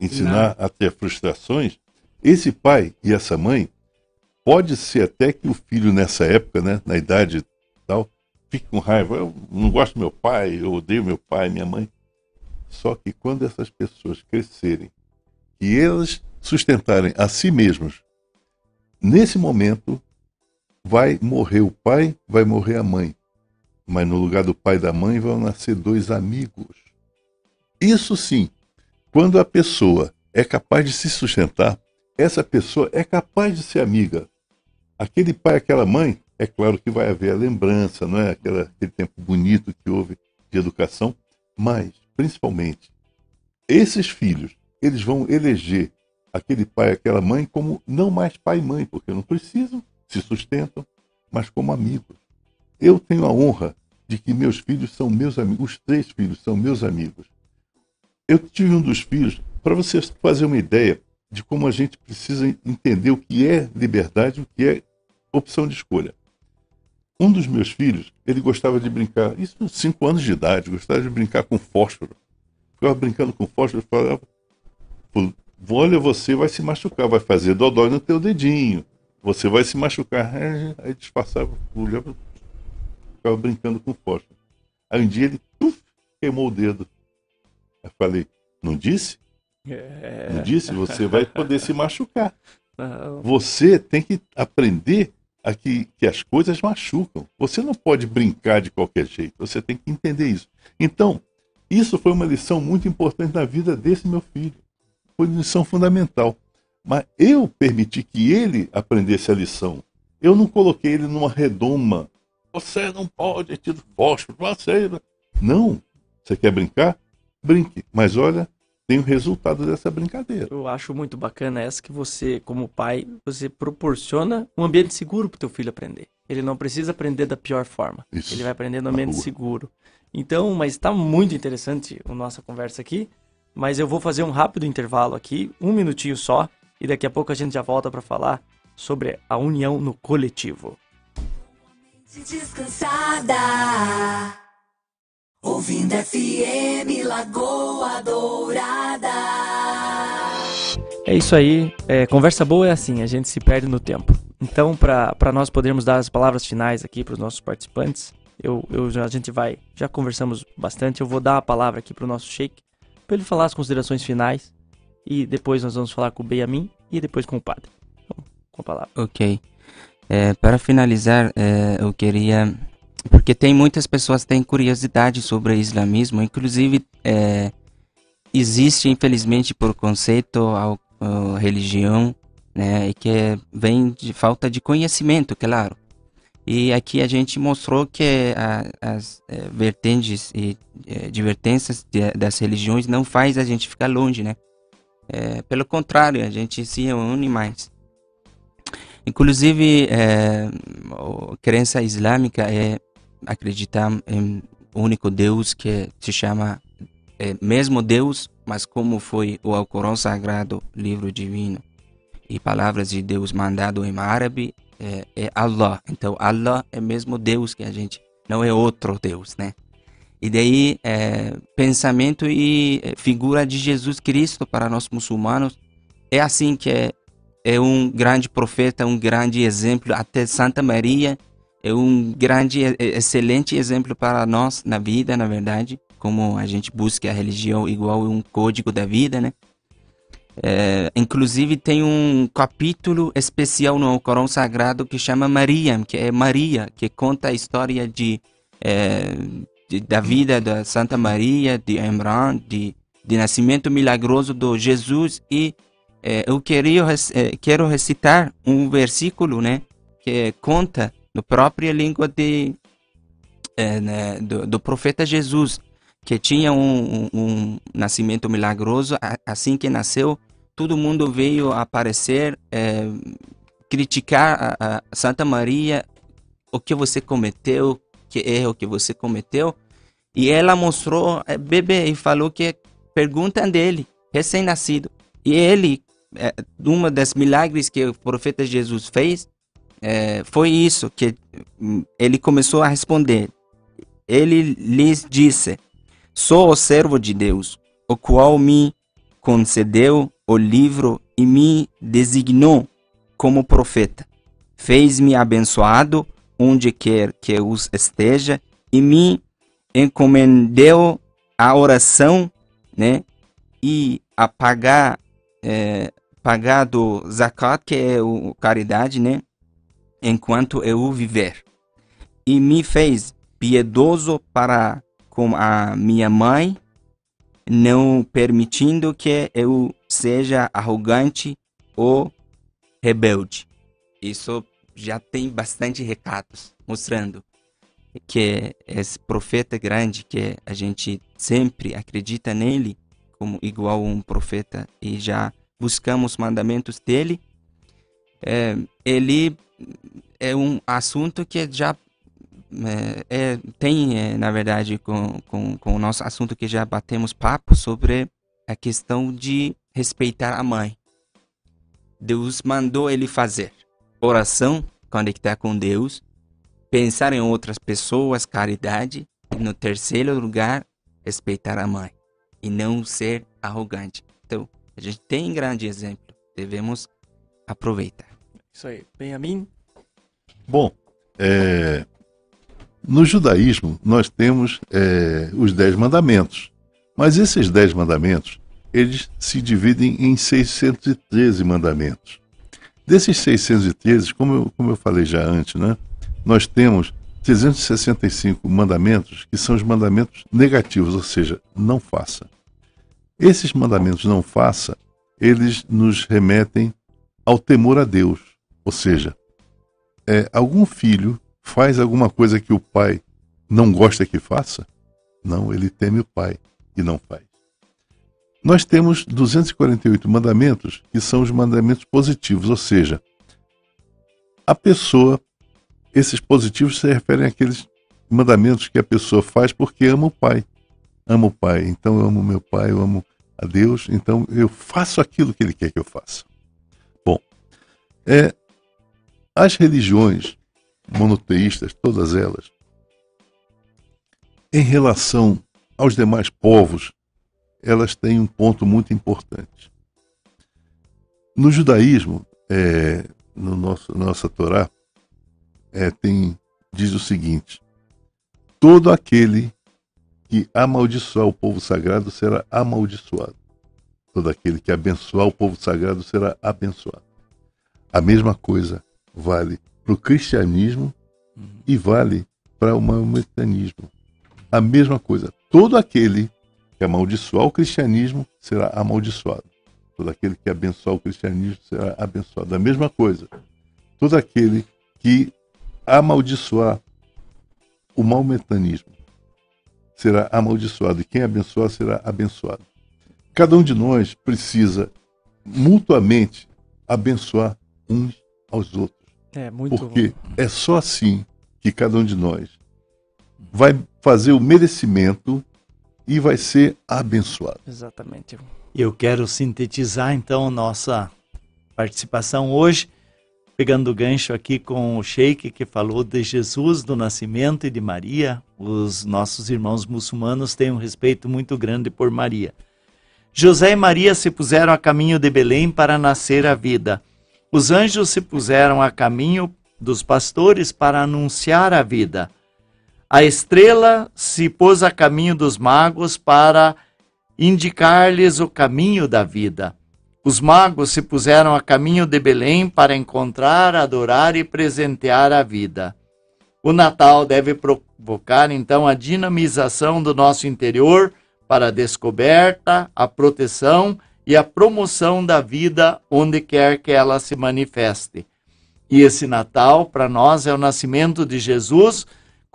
Speaker 2: ensinar não. a ter frustrações. Esse pai e essa mãe, pode ser até que o filho nessa época, né, na idade tal, fique com raiva, eu não gosto do meu pai, eu odeio meu pai, minha mãe. Só que quando essas pessoas crescerem, que elas sustentarem a si mesmos, nesse momento vai morrer o pai, vai morrer a mãe. Mas no lugar do pai e da mãe vão nascer dois amigos. Isso sim, quando a pessoa é capaz de se sustentar, essa pessoa é capaz de ser amiga. Aquele pai, aquela mãe, é claro que vai haver a lembrança, não é? Aquela, aquele tempo bonito que houve de educação, mas, principalmente, esses filhos, eles vão eleger aquele pai, aquela mãe como não mais pai e mãe, porque não precisam, se sustentam, mas como amigos. Eu tenho a honra de que meus filhos são meus amigos, os três filhos são meus amigos. Eu tive um dos filhos, para você fazer uma ideia de como a gente precisa entender o que é liberdade o que é opção de escolha. Um dos meus filhos, ele gostava de brincar, isso com 5 anos de idade, gostava de brincar com fósforo. Ficava brincando com fósforo falava: Olha, você vai se machucar, vai fazer dodói no teu dedinho, você vai se machucar. Aí disfarçava, olhava, ficava brincando com fósforo. Aí um dia ele queimou o dedo. Aí falei: Não disse? É... Não disse? Você vai poder se machucar. Não. Você tem que aprender a que, que as coisas machucam. Você não pode brincar de qualquer jeito. Você tem que entender isso. Então, isso foi uma lição muito importante na vida desse meu filho. Foi lição fundamental. Mas eu permiti que ele aprendesse a lição. Eu não coloquei ele numa redoma. Você não pode ter fósforo, você. Não. Você quer brincar? Brinque. Mas olha, tem o resultado dessa brincadeira.
Speaker 1: Eu acho muito bacana essa que você, como pai, você proporciona um ambiente seguro para o teu filho aprender. Ele não precisa aprender da pior forma. Isso. Ele vai aprender no ambiente seguro. Então, mas está muito interessante a nossa conversa aqui. Mas eu vou fazer um rápido intervalo aqui, um minutinho só, e daqui a pouco a gente já volta para falar sobre a união no coletivo. Descansada. Ouvindo FM Lagoa Dourada. É isso aí. É, conversa boa é assim, a gente se perde no tempo. Então, para nós podermos dar as palavras finais aqui para os nossos participantes, eu, eu, a gente vai, já conversamos bastante, eu vou dar a palavra aqui para o nosso Sheik, para ele falar as considerações finais, e depois nós vamos falar com o Benjamin e depois com o padre. Então, com a palavra.
Speaker 4: Ok. É, para finalizar, é, eu queria porque tem muitas pessoas que têm curiosidade sobre o islamismo, inclusive é, existe infelizmente por conceito a, religião, né, que vem de falta de conhecimento, claro. E aqui a gente mostrou que a, as é, vertentes e é, divergências de, das religiões não faz a gente ficar longe, né? É, pelo contrário, a gente se une mais. Inclusive, a crença islâmica é acreditar em um único Deus que se chama mesmo Deus, mas como foi o Alcorão Sagrado, livro divino, e palavras de Deus mandado em árabe, é, é Allah. Então, Allah é mesmo Deus que a gente, não é outro Deus, né? E daí, é, pensamento e é, figura de Jesus Cristo para nós muçulmanos é assim que é, é um grande profeta, um grande exemplo. Até Santa Maria é um grande, excelente exemplo para nós na vida, na verdade, como a gente busca a religião igual um código da vida, né? É, inclusive tem um capítulo especial no Corão Sagrado que chama Maria, que é Maria, que conta a história de, é, de da vida da Santa Maria, de Emran, de, de nascimento milagroso do Jesus e é, eu queria, é, quero recitar um versículo, né, que conta no própria língua de, é, né, do, do, profeta Jesus, que tinha um, um, um, nascimento milagroso. Assim que nasceu, todo mundo veio aparecer, é, criticar a, a, Santa Maria, o que você cometeu, que erro que você cometeu. E ela mostrou é, bebê e falou que pergunta dele, recém-nascido. E ele, é, uma das milagres que o profeta Jesus fez, é, foi isso que hum, ele começou a responder. Ele lhes disse: Sou o servo de Deus, o qual me concedeu o livro e me designou como profeta. Fez-me abençoado onde quer que eu esteja e me encomendeu a oração, né? E a pagar, é, pagar do zakat, que é o caridade, né? enquanto eu viver. E me fez piedoso para com a minha mãe, não permitindo que eu seja arrogante ou rebelde. Isso já tem bastante recados mostrando que esse profeta grande que a gente sempre acredita nele como igual um profeta e já buscamos mandamentos dele é, ele é um assunto que já é, é, tem, é, na verdade, com, com, com o nosso assunto que já batemos papo sobre a questão de respeitar a mãe. Deus mandou ele fazer oração, conectar com Deus, pensar em outras pessoas, caridade, e no terceiro lugar, respeitar a mãe e não ser arrogante. Então, a gente tem um grande exemplo, devemos aproveitar.
Speaker 1: Isso aí. Benjamin?
Speaker 2: Bom, é, no judaísmo nós temos é, os dez mandamentos, mas esses dez mandamentos eles se dividem em 613 mandamentos. Desses 613, como eu, como eu falei já antes, né, nós temos 365 mandamentos que são os mandamentos negativos, ou seja, não faça. Esses mandamentos não faça, eles nos remetem ao temor a Deus, ou seja, é, algum filho faz alguma coisa que o pai não gosta que faça? Não, ele teme o pai e não faz. Nós temos 248 mandamentos que são os mandamentos positivos, ou seja, a pessoa, esses positivos se referem àqueles mandamentos que a pessoa faz porque ama o pai. Ama o pai, então eu amo meu pai, eu amo a Deus, então eu faço aquilo que ele quer que eu faça. Bom, é, as religiões monoteístas, todas elas, em relação aos demais povos, elas têm um ponto muito importante. No judaísmo, é, no nosso nossa Torá, é, tem diz o seguinte: todo aquele que amaldiçoar o povo sagrado será amaldiçoado. Todo aquele que abençoar o povo sagrado será abençoado. A mesma coisa vale para o cristianismo e vale para o maometanismo. A mesma coisa. Todo aquele que amaldiçoar o cristianismo será amaldiçoado. Todo aquele que abençoar o cristianismo será abençoado. A mesma coisa. Todo aquele que amaldiçoar o maometanismo será amaldiçoado. E quem abençoar será abençoado. Cada um de nós precisa mutuamente abençoar uns aos outros.
Speaker 1: É, muito
Speaker 2: Porque é só assim que cada um de nós vai fazer o merecimento e vai ser abençoado.
Speaker 1: Exatamente.
Speaker 3: Eu quero sintetizar então nossa participação hoje, pegando o gancho aqui com o Sheik que falou de Jesus, do nascimento e de Maria. Os nossos irmãos muçulmanos têm um respeito muito grande por Maria. José e Maria se puseram a caminho de Belém para nascer a vida. Os anjos se puseram a caminho dos pastores para anunciar a vida. A estrela se pôs a caminho dos magos para indicar-lhes o caminho da vida. Os magos se puseram a caminho de Belém para encontrar, adorar e presentear a vida. O Natal deve provocar então a dinamização do nosso interior para a descoberta, a proteção e a promoção da vida onde quer que ela se manifeste. E esse Natal, para nós, é o nascimento de Jesus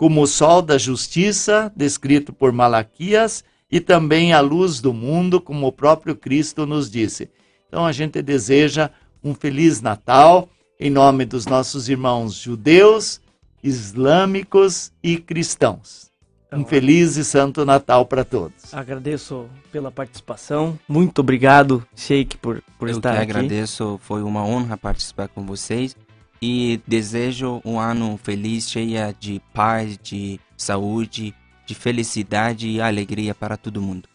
Speaker 3: como o sol da justiça, descrito por Malaquias, e também a luz do mundo, como o próprio Cristo nos disse. Então a gente deseja um feliz Natal em nome dos nossos irmãos judeus, islâmicos e cristãos. Um feliz e santo Natal para todos.
Speaker 1: Agradeço pela participação. Muito obrigado, Sheik, por, por
Speaker 4: Eu
Speaker 1: estar
Speaker 4: que
Speaker 1: aqui.
Speaker 4: agradeço, foi uma honra participar com vocês e desejo um ano feliz, cheia de paz, de saúde, de felicidade e alegria para todo mundo.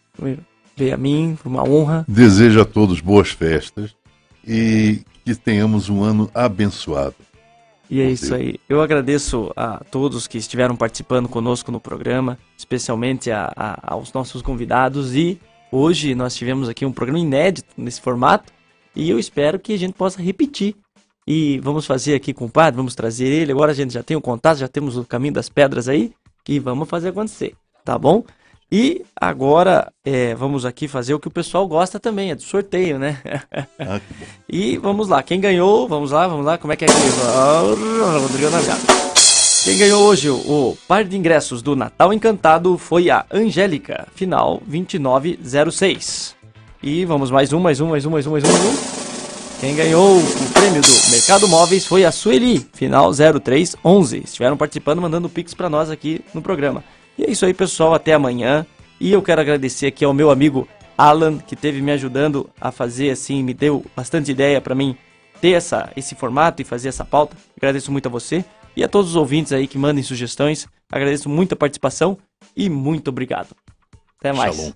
Speaker 1: Veio a mim, foi uma honra.
Speaker 2: Desejo a todos boas festas e que tenhamos um ano abençoado.
Speaker 1: E é isso aí. Eu agradeço a todos que estiveram participando conosco no programa, especialmente a- a- aos nossos convidados. E hoje nós tivemos aqui um programa inédito nesse formato. E eu espero que a gente possa repetir. E vamos fazer aqui com o padre, vamos trazer ele. Agora a gente já tem o contato, já temos o caminho das pedras aí. E vamos fazer acontecer, tá bom? E agora é, vamos aqui fazer o que o pessoal gosta também, é do sorteio, né?
Speaker 2: Ah.
Speaker 1: E vamos lá, quem ganhou, vamos lá, vamos lá, como é que é que Rodrigo Navegado. Quem ganhou hoje o par de ingressos do Natal Encantado foi a Angélica, final 2906. E vamos mais um, mais um, mais um, mais um, mais um, mais um. Quem ganhou o prêmio do Mercado Móveis foi a Sueli, final 0311. Estiveram participando, mandando pix para nós aqui no programa. E é isso aí, pessoal, até amanhã. E eu quero agradecer aqui ao meu amigo Alan, que teve me ajudando a fazer assim, me deu bastante ideia para mim ter essa, esse formato e fazer essa pauta. Agradeço muito a você e a todos os ouvintes aí que mandem sugestões. Agradeço muito a participação e muito obrigado. Até mais.
Speaker 2: Shalom.